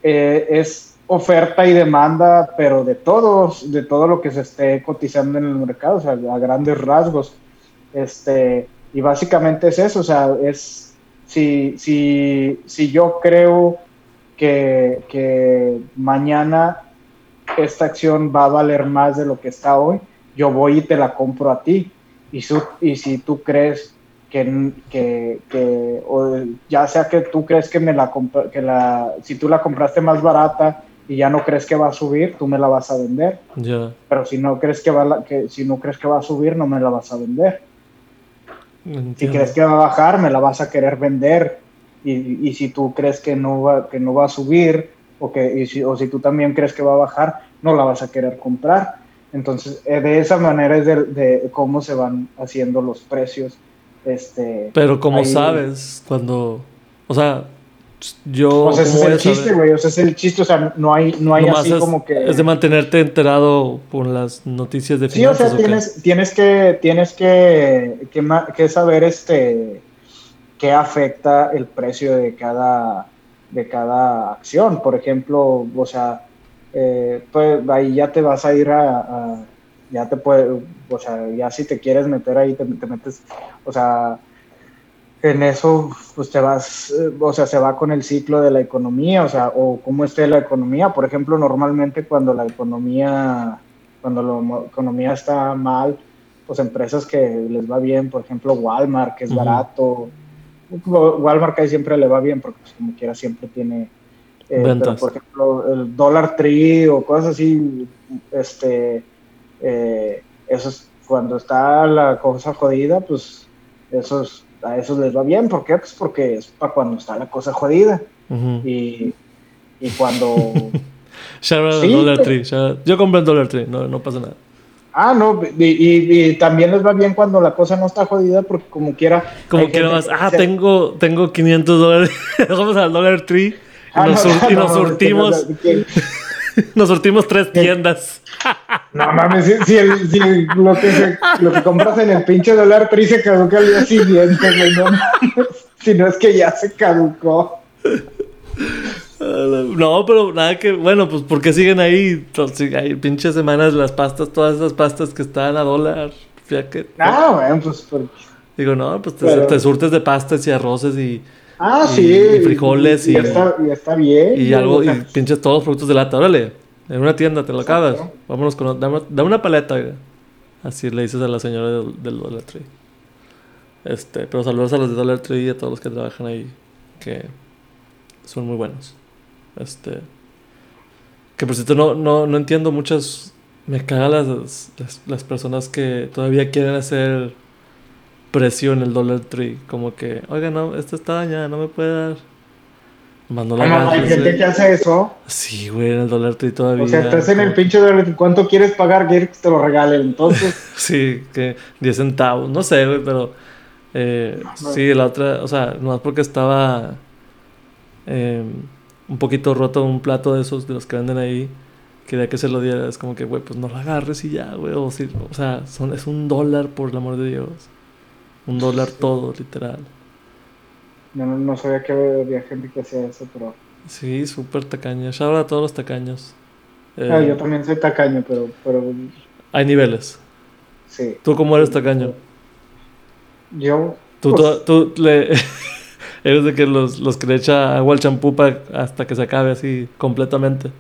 eh, es oferta y demanda, pero de todos, de todo lo que se esté cotizando en el mercado, o sea, a grandes rasgos. Este, y básicamente es eso, o sea, es si, si, si yo creo que, que mañana esta acción va a valer más de lo que está hoy, yo voy y te la compro a ti. Y, su, y si tú crees que, que, que o ya sea que tú crees que me la que la si tú la compraste más barata y ya no crees que va a subir, tú me la vas a vender. Pero si no crees que va que si no crees que va a subir, no me la vas a vender. Si crees que va a bajar, me la vas a querer vender. Y, y si tú crees que no va, que no va a subir, o, que, y si, o si tú también crees que va a bajar, no la vas a querer comprar. Entonces, eh, de esa manera es de, de cómo se van haciendo los precios. Este, Pero como sabes, cuando, o sea, yo. ese es el chiste, güey. O sea, es el chiste. O sea, no hay, no hay así como que. Es de mantenerte enterado con las noticias de finanzas. Sí, o sea, tienes, tienes que, tienes que, que, saber este qué afecta el precio de cada, de cada acción. Por ejemplo, o sea, eh, pues ahí ya te vas a ir a, ya te puede, o sea, ya si te quieres meter ahí, te, te metes, o sea, en eso pues te vas, eh, o sea, se va con el ciclo de la economía, o sea, o cómo esté la economía. Por ejemplo, normalmente cuando la economía, cuando la economía está mal, pues empresas que les va bien, por ejemplo, Walmart, que es barato. Walmart ahí siempre le va bien porque pues, como quiera siempre tiene... Eh, por ejemplo, el Dollar Tree o cosas así, este, eh, eso es cuando está la cosa jodida, pues esos a esos les va bien. ¿Por qué? Pues porque es para cuando está la cosa jodida. y, y, cuando... Dollar Tree. Yo compré en Dollar Tree, no, no pasa nada. Ah, no, y, y, también les va bien cuando la cosa no está jodida porque como quiera... Como quiera más, ah, tengo, tengo 500 dólares, vamos al Dollar Tree y ah, nos, y nos surtimos... nos surtimos tres tiendas. No mames, si, lo, que lo, que compras en el pinche dólar Tree se caduca al día siguiente, si no es que ya se caducó. No, pero nada que, bueno, pues porque siguen ahí, hay pinches semanas las pastas, todas esas pastas que están a dólar. Ya que, ah, bueno, pues Digo, no, pues te, surtes de pastas y arroces y, ah, sí, y frijoles y, y, está, y está bien. Y algo, y pinches todos los productos de lata, órale. En una tienda te lo acabas. Vámonos con. Dame, una paleta. Así le dices a la señora del, Dollar Tree. Este, pero saludos a los de Dollar Tree y a todos los que trabajan ahí. Que son muy buenos. Este. Que por cierto, no, no, no entiendo muchas. Me cagan las, las, personas que todavía quieren hacer precio en el Dollar Tree. Como que, oiga, no, esta está dañada, no me puede dar. Mandó la no, hay gente que hace eso. Sí, güey, en el Dollar Tree todavía. O sea, estás en el pinche Dollar ¿Cuánto quieres pagar? Quieres que te lo regalen, entonces. sí, que 10 centavos. No sé, güey, pero. Eh, sí, la otra, o sea, nomás porque estaba. Eh, un poquito roto un plato de esos de los que venden ahí quería que se lo diera. Es como que, güey, pues no lo agarres y ya, güey. O, sea, son, es un dólar, por el amor de Dios. Un dólar todo, literal. No, no, sabía que había gente que hacía eso, pero... Sí, súper tacaña. Shout a todos los tacaños. ah, yo también soy tacaño, pero, pero... Hay niveles. Sí. ¿Tú cómo eres tacaño? Yo... Tú, pues tú, le... eres de que los, los que le echa agua al champú hasta que se acabe así completamente.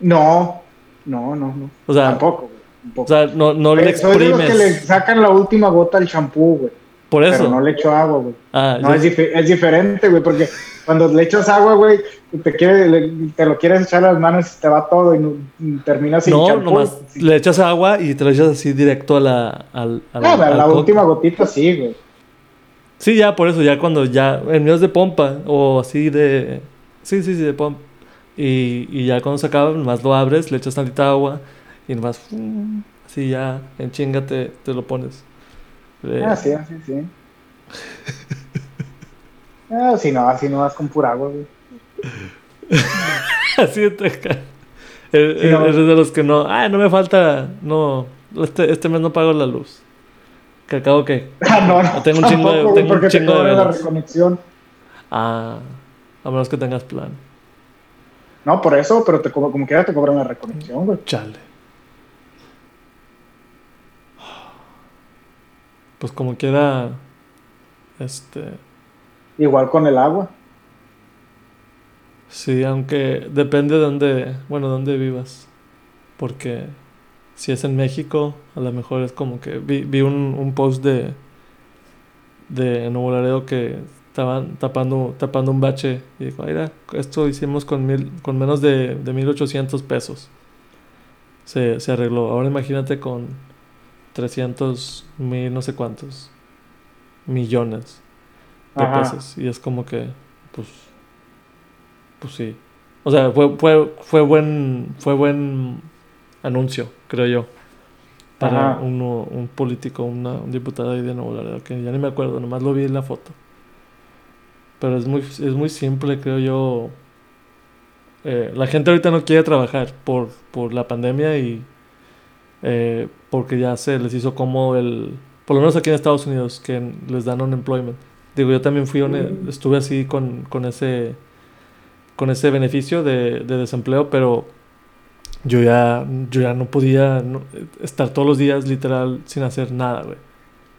No, no, no, no. O sea, tampoco, O sea, no, no le exprimes. Soy de los que le sacan la última gota al champú, güey. Por eso. Pero no le echo agua, güey. Ah, no, es, es, diferente, güey, porque cuando le echas agua, güey, te, quiere, te lo quieres echar a las manos y te va todo y, no, terminas sin No, nomás le echas agua y te lo echas así directo a la... Al, a la, la última gotita sí, güey. Sí, ya, por eso, ya cuando ya, en mío es de pompa o así de... Sí, sí, sí, de pompa. Y, y ya cuando se acaba, nomás lo abres, le echas tantita agua y nomás así ya en chinga te, lo pones. Ah, sí, sí, sí. ah, si no, así no vas con pura agua, güey. así te Eres de los que no, ah, no me falta, no, este, este mes no pago la luz. Que acabo que. Ah, no, no. Tengo un chingo de, tengo un chingo de la reconexión. Ah, a menos que tengas plan. No, por eso, pero te, como, como quiera te cobran la reconexión, güey. Chale. Pues como quiera, este... Igual con el agua. Sí, aunque depende de dónde, bueno, dónde vivas. Porque si es en México, a lo mejor es como que vi, vi un, un post de, de Nuevo Laredo que estaban tapando, tapando un bache y dijo, mira, esto hicimos con, mil, con menos de, de 1800 pesos. Se, se arregló. Ahora imagínate con 300 mil, no sé cuántos millones de pesos. Y es como que, pues, pues sí. O sea, fue, fue, fue, buen, fue buen anuncio, creo yo. Para uno, un político, una, un diputado ahí de Nuevo Laredo, que ya ni me acuerdo, nomás lo vi en la foto. Pero es muy, es muy simple, creo yo. Eh, la gente ahorita no quiere trabajar por, por la pandemia y eh, porque ya se les hizo como el... Por lo menos aquí en Estados Unidos, que les dan unemployment. Digo, yo también fui, mm. estuve así con, con, ese, con ese beneficio de, de desempleo, pero yo ya, yo ya no podía estar todos los días literal sin hacer nada, güey.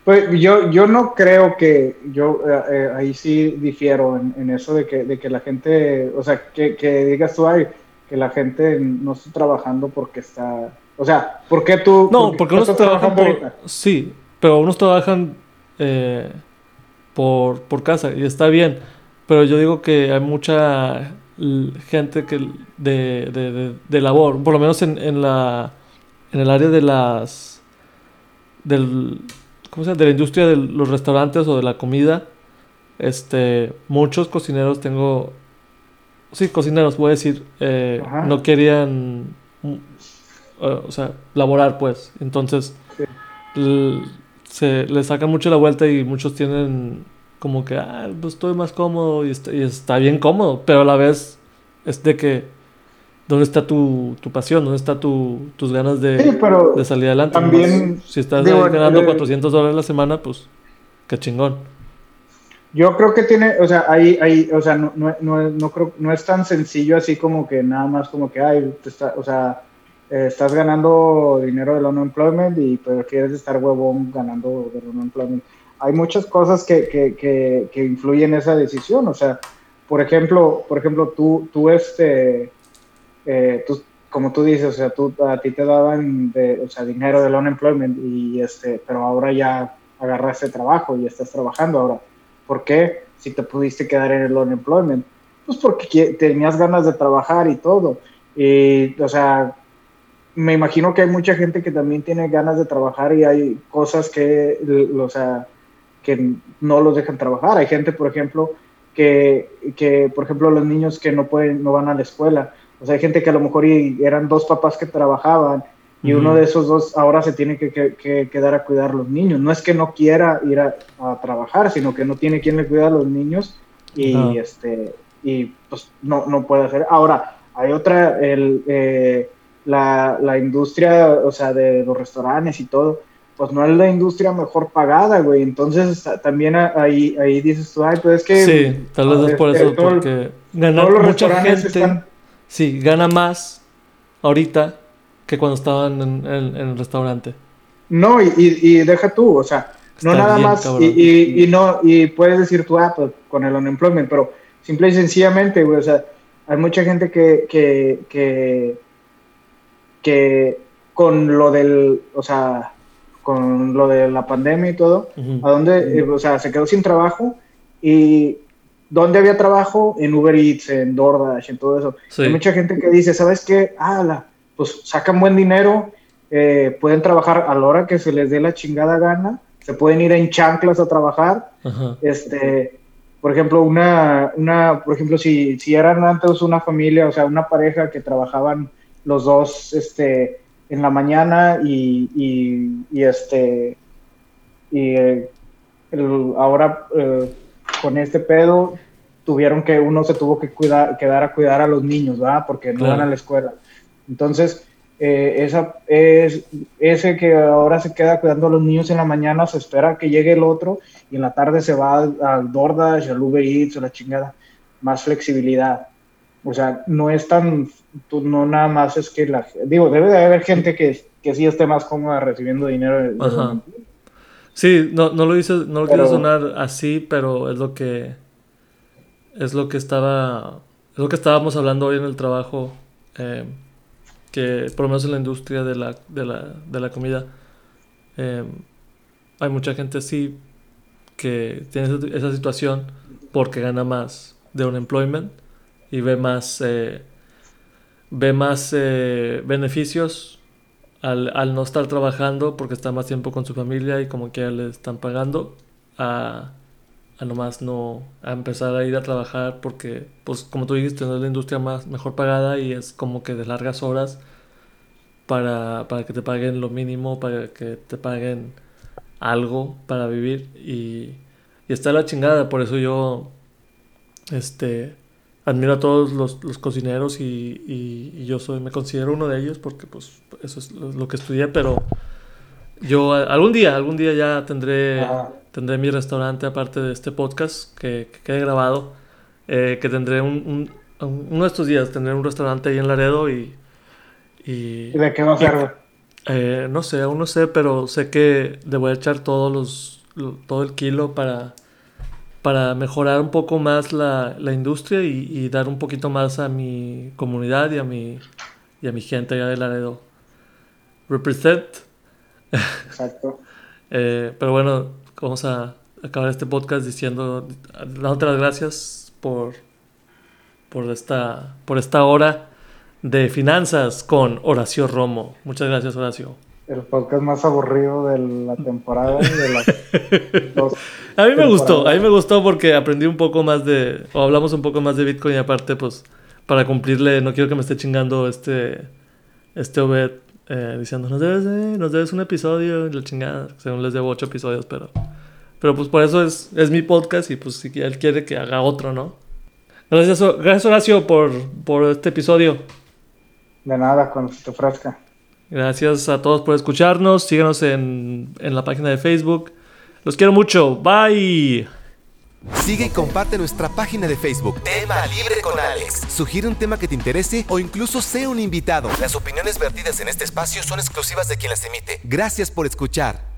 Pues yo, yo no creo que, yo eh, eh, ahí sí difiero en, eso de que, de que la gente, o sea, que, que digas tú, ay, que la gente no está trabajando porque está, o sea, ¿por qué tú? No, porque, unos trabajan por, sí, pero unos trabajan eh, por, por casa y está bien, pero yo digo que hay mucha gente que de, de, de, labor, por lo menos en, en, la, en el área de las, del ¿cómo se llama? de la industria de los restaurantes o de la comida, este, muchos cocineros tengo, sí, cocineros, voy a decir, eh, no querían, mm, o sea, laborar, pues. Entonces, se le sacan mucho la vuelta y muchos tienen como que, ah, pues estoy más cómodo y está, y está bien cómodo, pero a la vez es de que ¿Dónde está tu, tu pasión? ¿Dónde están tu, tus ganas de, de, salir adelante? También, si estás ganando 400 dólares la semana, pues qué chingón. Yo creo que tiene, o sea, ahí, ahí o sea, no, no, no, no, creo, no es tan sencillo así como que nada más como que, ay, está, o sea, eh, estás ganando dinero del unemployment y pero quieres estar huevón ganando del unemployment. Hay muchas cosas que, que, que, que influyen en esa decisión, o sea, por ejemplo, por ejemplo, tú, tú este eh, tú, como tú dices, o sea, tú, a ti te daban de, o sea, dinero del unemployment, y este, pero ahora ya agarraste trabajo y estás trabajando ahora. ¿Por qué? Si te pudiste quedar en el unemployment. Pues porque tenías ganas de trabajar y todo. Y, o sea, me imagino que hay mucha gente que también tiene ganas de trabajar y hay cosas que, o sea, que no los dejan trabajar. Hay gente, por ejemplo, que, que, por ejemplo, los niños que no pueden, no van a la escuela. O sea, hay gente que a lo mejor eran dos papás que trabajaban y uno de esos dos ahora se tiene que, que, quedar a cuidar a los niños. No es que no quiera ir a, trabajar, sino que no tiene quien le cuida a los niños y, este, y pues no, no puede hacer. Ahora, hay otra, el, eh, la, la, industria, o sea, de los restaurantes y todo, pues no es la industria mejor pagada, güey. Entonces también ahí, ahí dices tú, ay, pues es que... Sí, tal vez es por este, eso, porque ganar mucha gente... Sí, gana más ahorita que cuando estaban en, el restaurante. No, y, y, deja tú, o sea, no nada más, y, y, no, y puedes decir tú, ah, pues con el unemployment, pero simple y sencillamente, güey, o sea, hay mucha gente que, que, que, que con lo del, o sea, con lo de la pandemia y todo, a dónde, eh, o sea, se quedó sin trabajo y ¿dónde había trabajo? En Uber Eats, en DoorDash, en todo eso. Hay mucha gente que dice, ¿sabes qué? Ah, pues sacan buen dinero, eh, pueden trabajar a la hora que se les dé la chingada gana, se pueden ir en chanclas a trabajar, este, por ejemplo, una, una, por ejemplo, si, si eran antes una familia, o sea, una pareja que trabajaban los dos, este, en la mañana y, y, este, y eh, ahora eh, con este pedo tuvieron que, uno se tuvo que cuidar, quedar a cuidar a los niños, ¿verdad? Porque no van a la escuela. Entonces, eh, esa, es, ese que ahora se queda cuidando a los niños en la mañana se espera que llegue el otro y en la tarde se va al, al DoorDash, al Uber Eats o la chingada. Más flexibilidad. O sea, no es tan, no nada más es que la, digo, debe de haber gente que, que sí esté más cómoda recibiendo dinero. Sí, no, no lo hice, no lo quiero sonar así, pero es lo que, es lo que estaba, es lo que estábamos hablando hoy en el trabajo. Eh, que por lo menos en la industria de la, de la, de la comida em, hay mucha gente así que tiene esa, situación porque gana más de un employment y ve más eh, ve más eh, beneficios al, al, no estar trabajando porque está más tiempo con su familia y como que ya le están pagando a, a nomás no a empezar a ir a trabajar porque pues como tú dijiste no es la industria más mejor pagada y es como que de largas horas para, para que te paguen lo mínimo para que te paguen algo para vivir y, y está la chingada. Por eso yo este admiro a todos los, los cocineros y, y, yo soy me considero uno de ellos porque pues eso es lo, que estudié pero yo algún día algún día ya tendré tendré mi restaurante aparte de este podcast que, que quede grabado, eh, que tendré un, uno de estos días, tendré un restaurante ahí en Laredo y... ¿Y, de qué va a ser? Eh, no sé, aún no sé, pero sé que le voy a echar todos los, todo el kilo para, para mejorar un poco más la, la industria y, y, dar un poquito más a mi comunidad y a mi, y a mi gente allá de Laredo. Represent. Exacto. eh, pero bueno, vamos a acabar este podcast diciendo, dándote las gracias por, por, esta, por esta hora de finanzas con Horacio Romo. Muchas gracias, Horacio. El podcast más aburrido de la temporada. a mí me gustó, a mí me gustó porque aprendí un poco más de, o hablamos un poco más de Bitcoin y aparte, pues, para cumplirle, no quiero que me esté chingando este, este Obed eh, diciendo, nos debes, nos debes un episodio, la chingada, según les debo ocho episodios, pero... Pero pues por eso es, es mi podcast y pues si él quiere que haga otro, ¿no? Gracias, gracias Horacio por, por este episodio. De nada, cuando se te ofrezca. Gracias a todos por escucharnos. Síganos en, en la página de Facebook. Los quiero mucho. Bye. Sigue y comparte nuestra página de Facebook. Tema Libre con Alex. Sugiere un tema que te interese o incluso sea un invitado. Las opiniones vertidas en este espacio son exclusivas de quien las emite. Gracias por escuchar.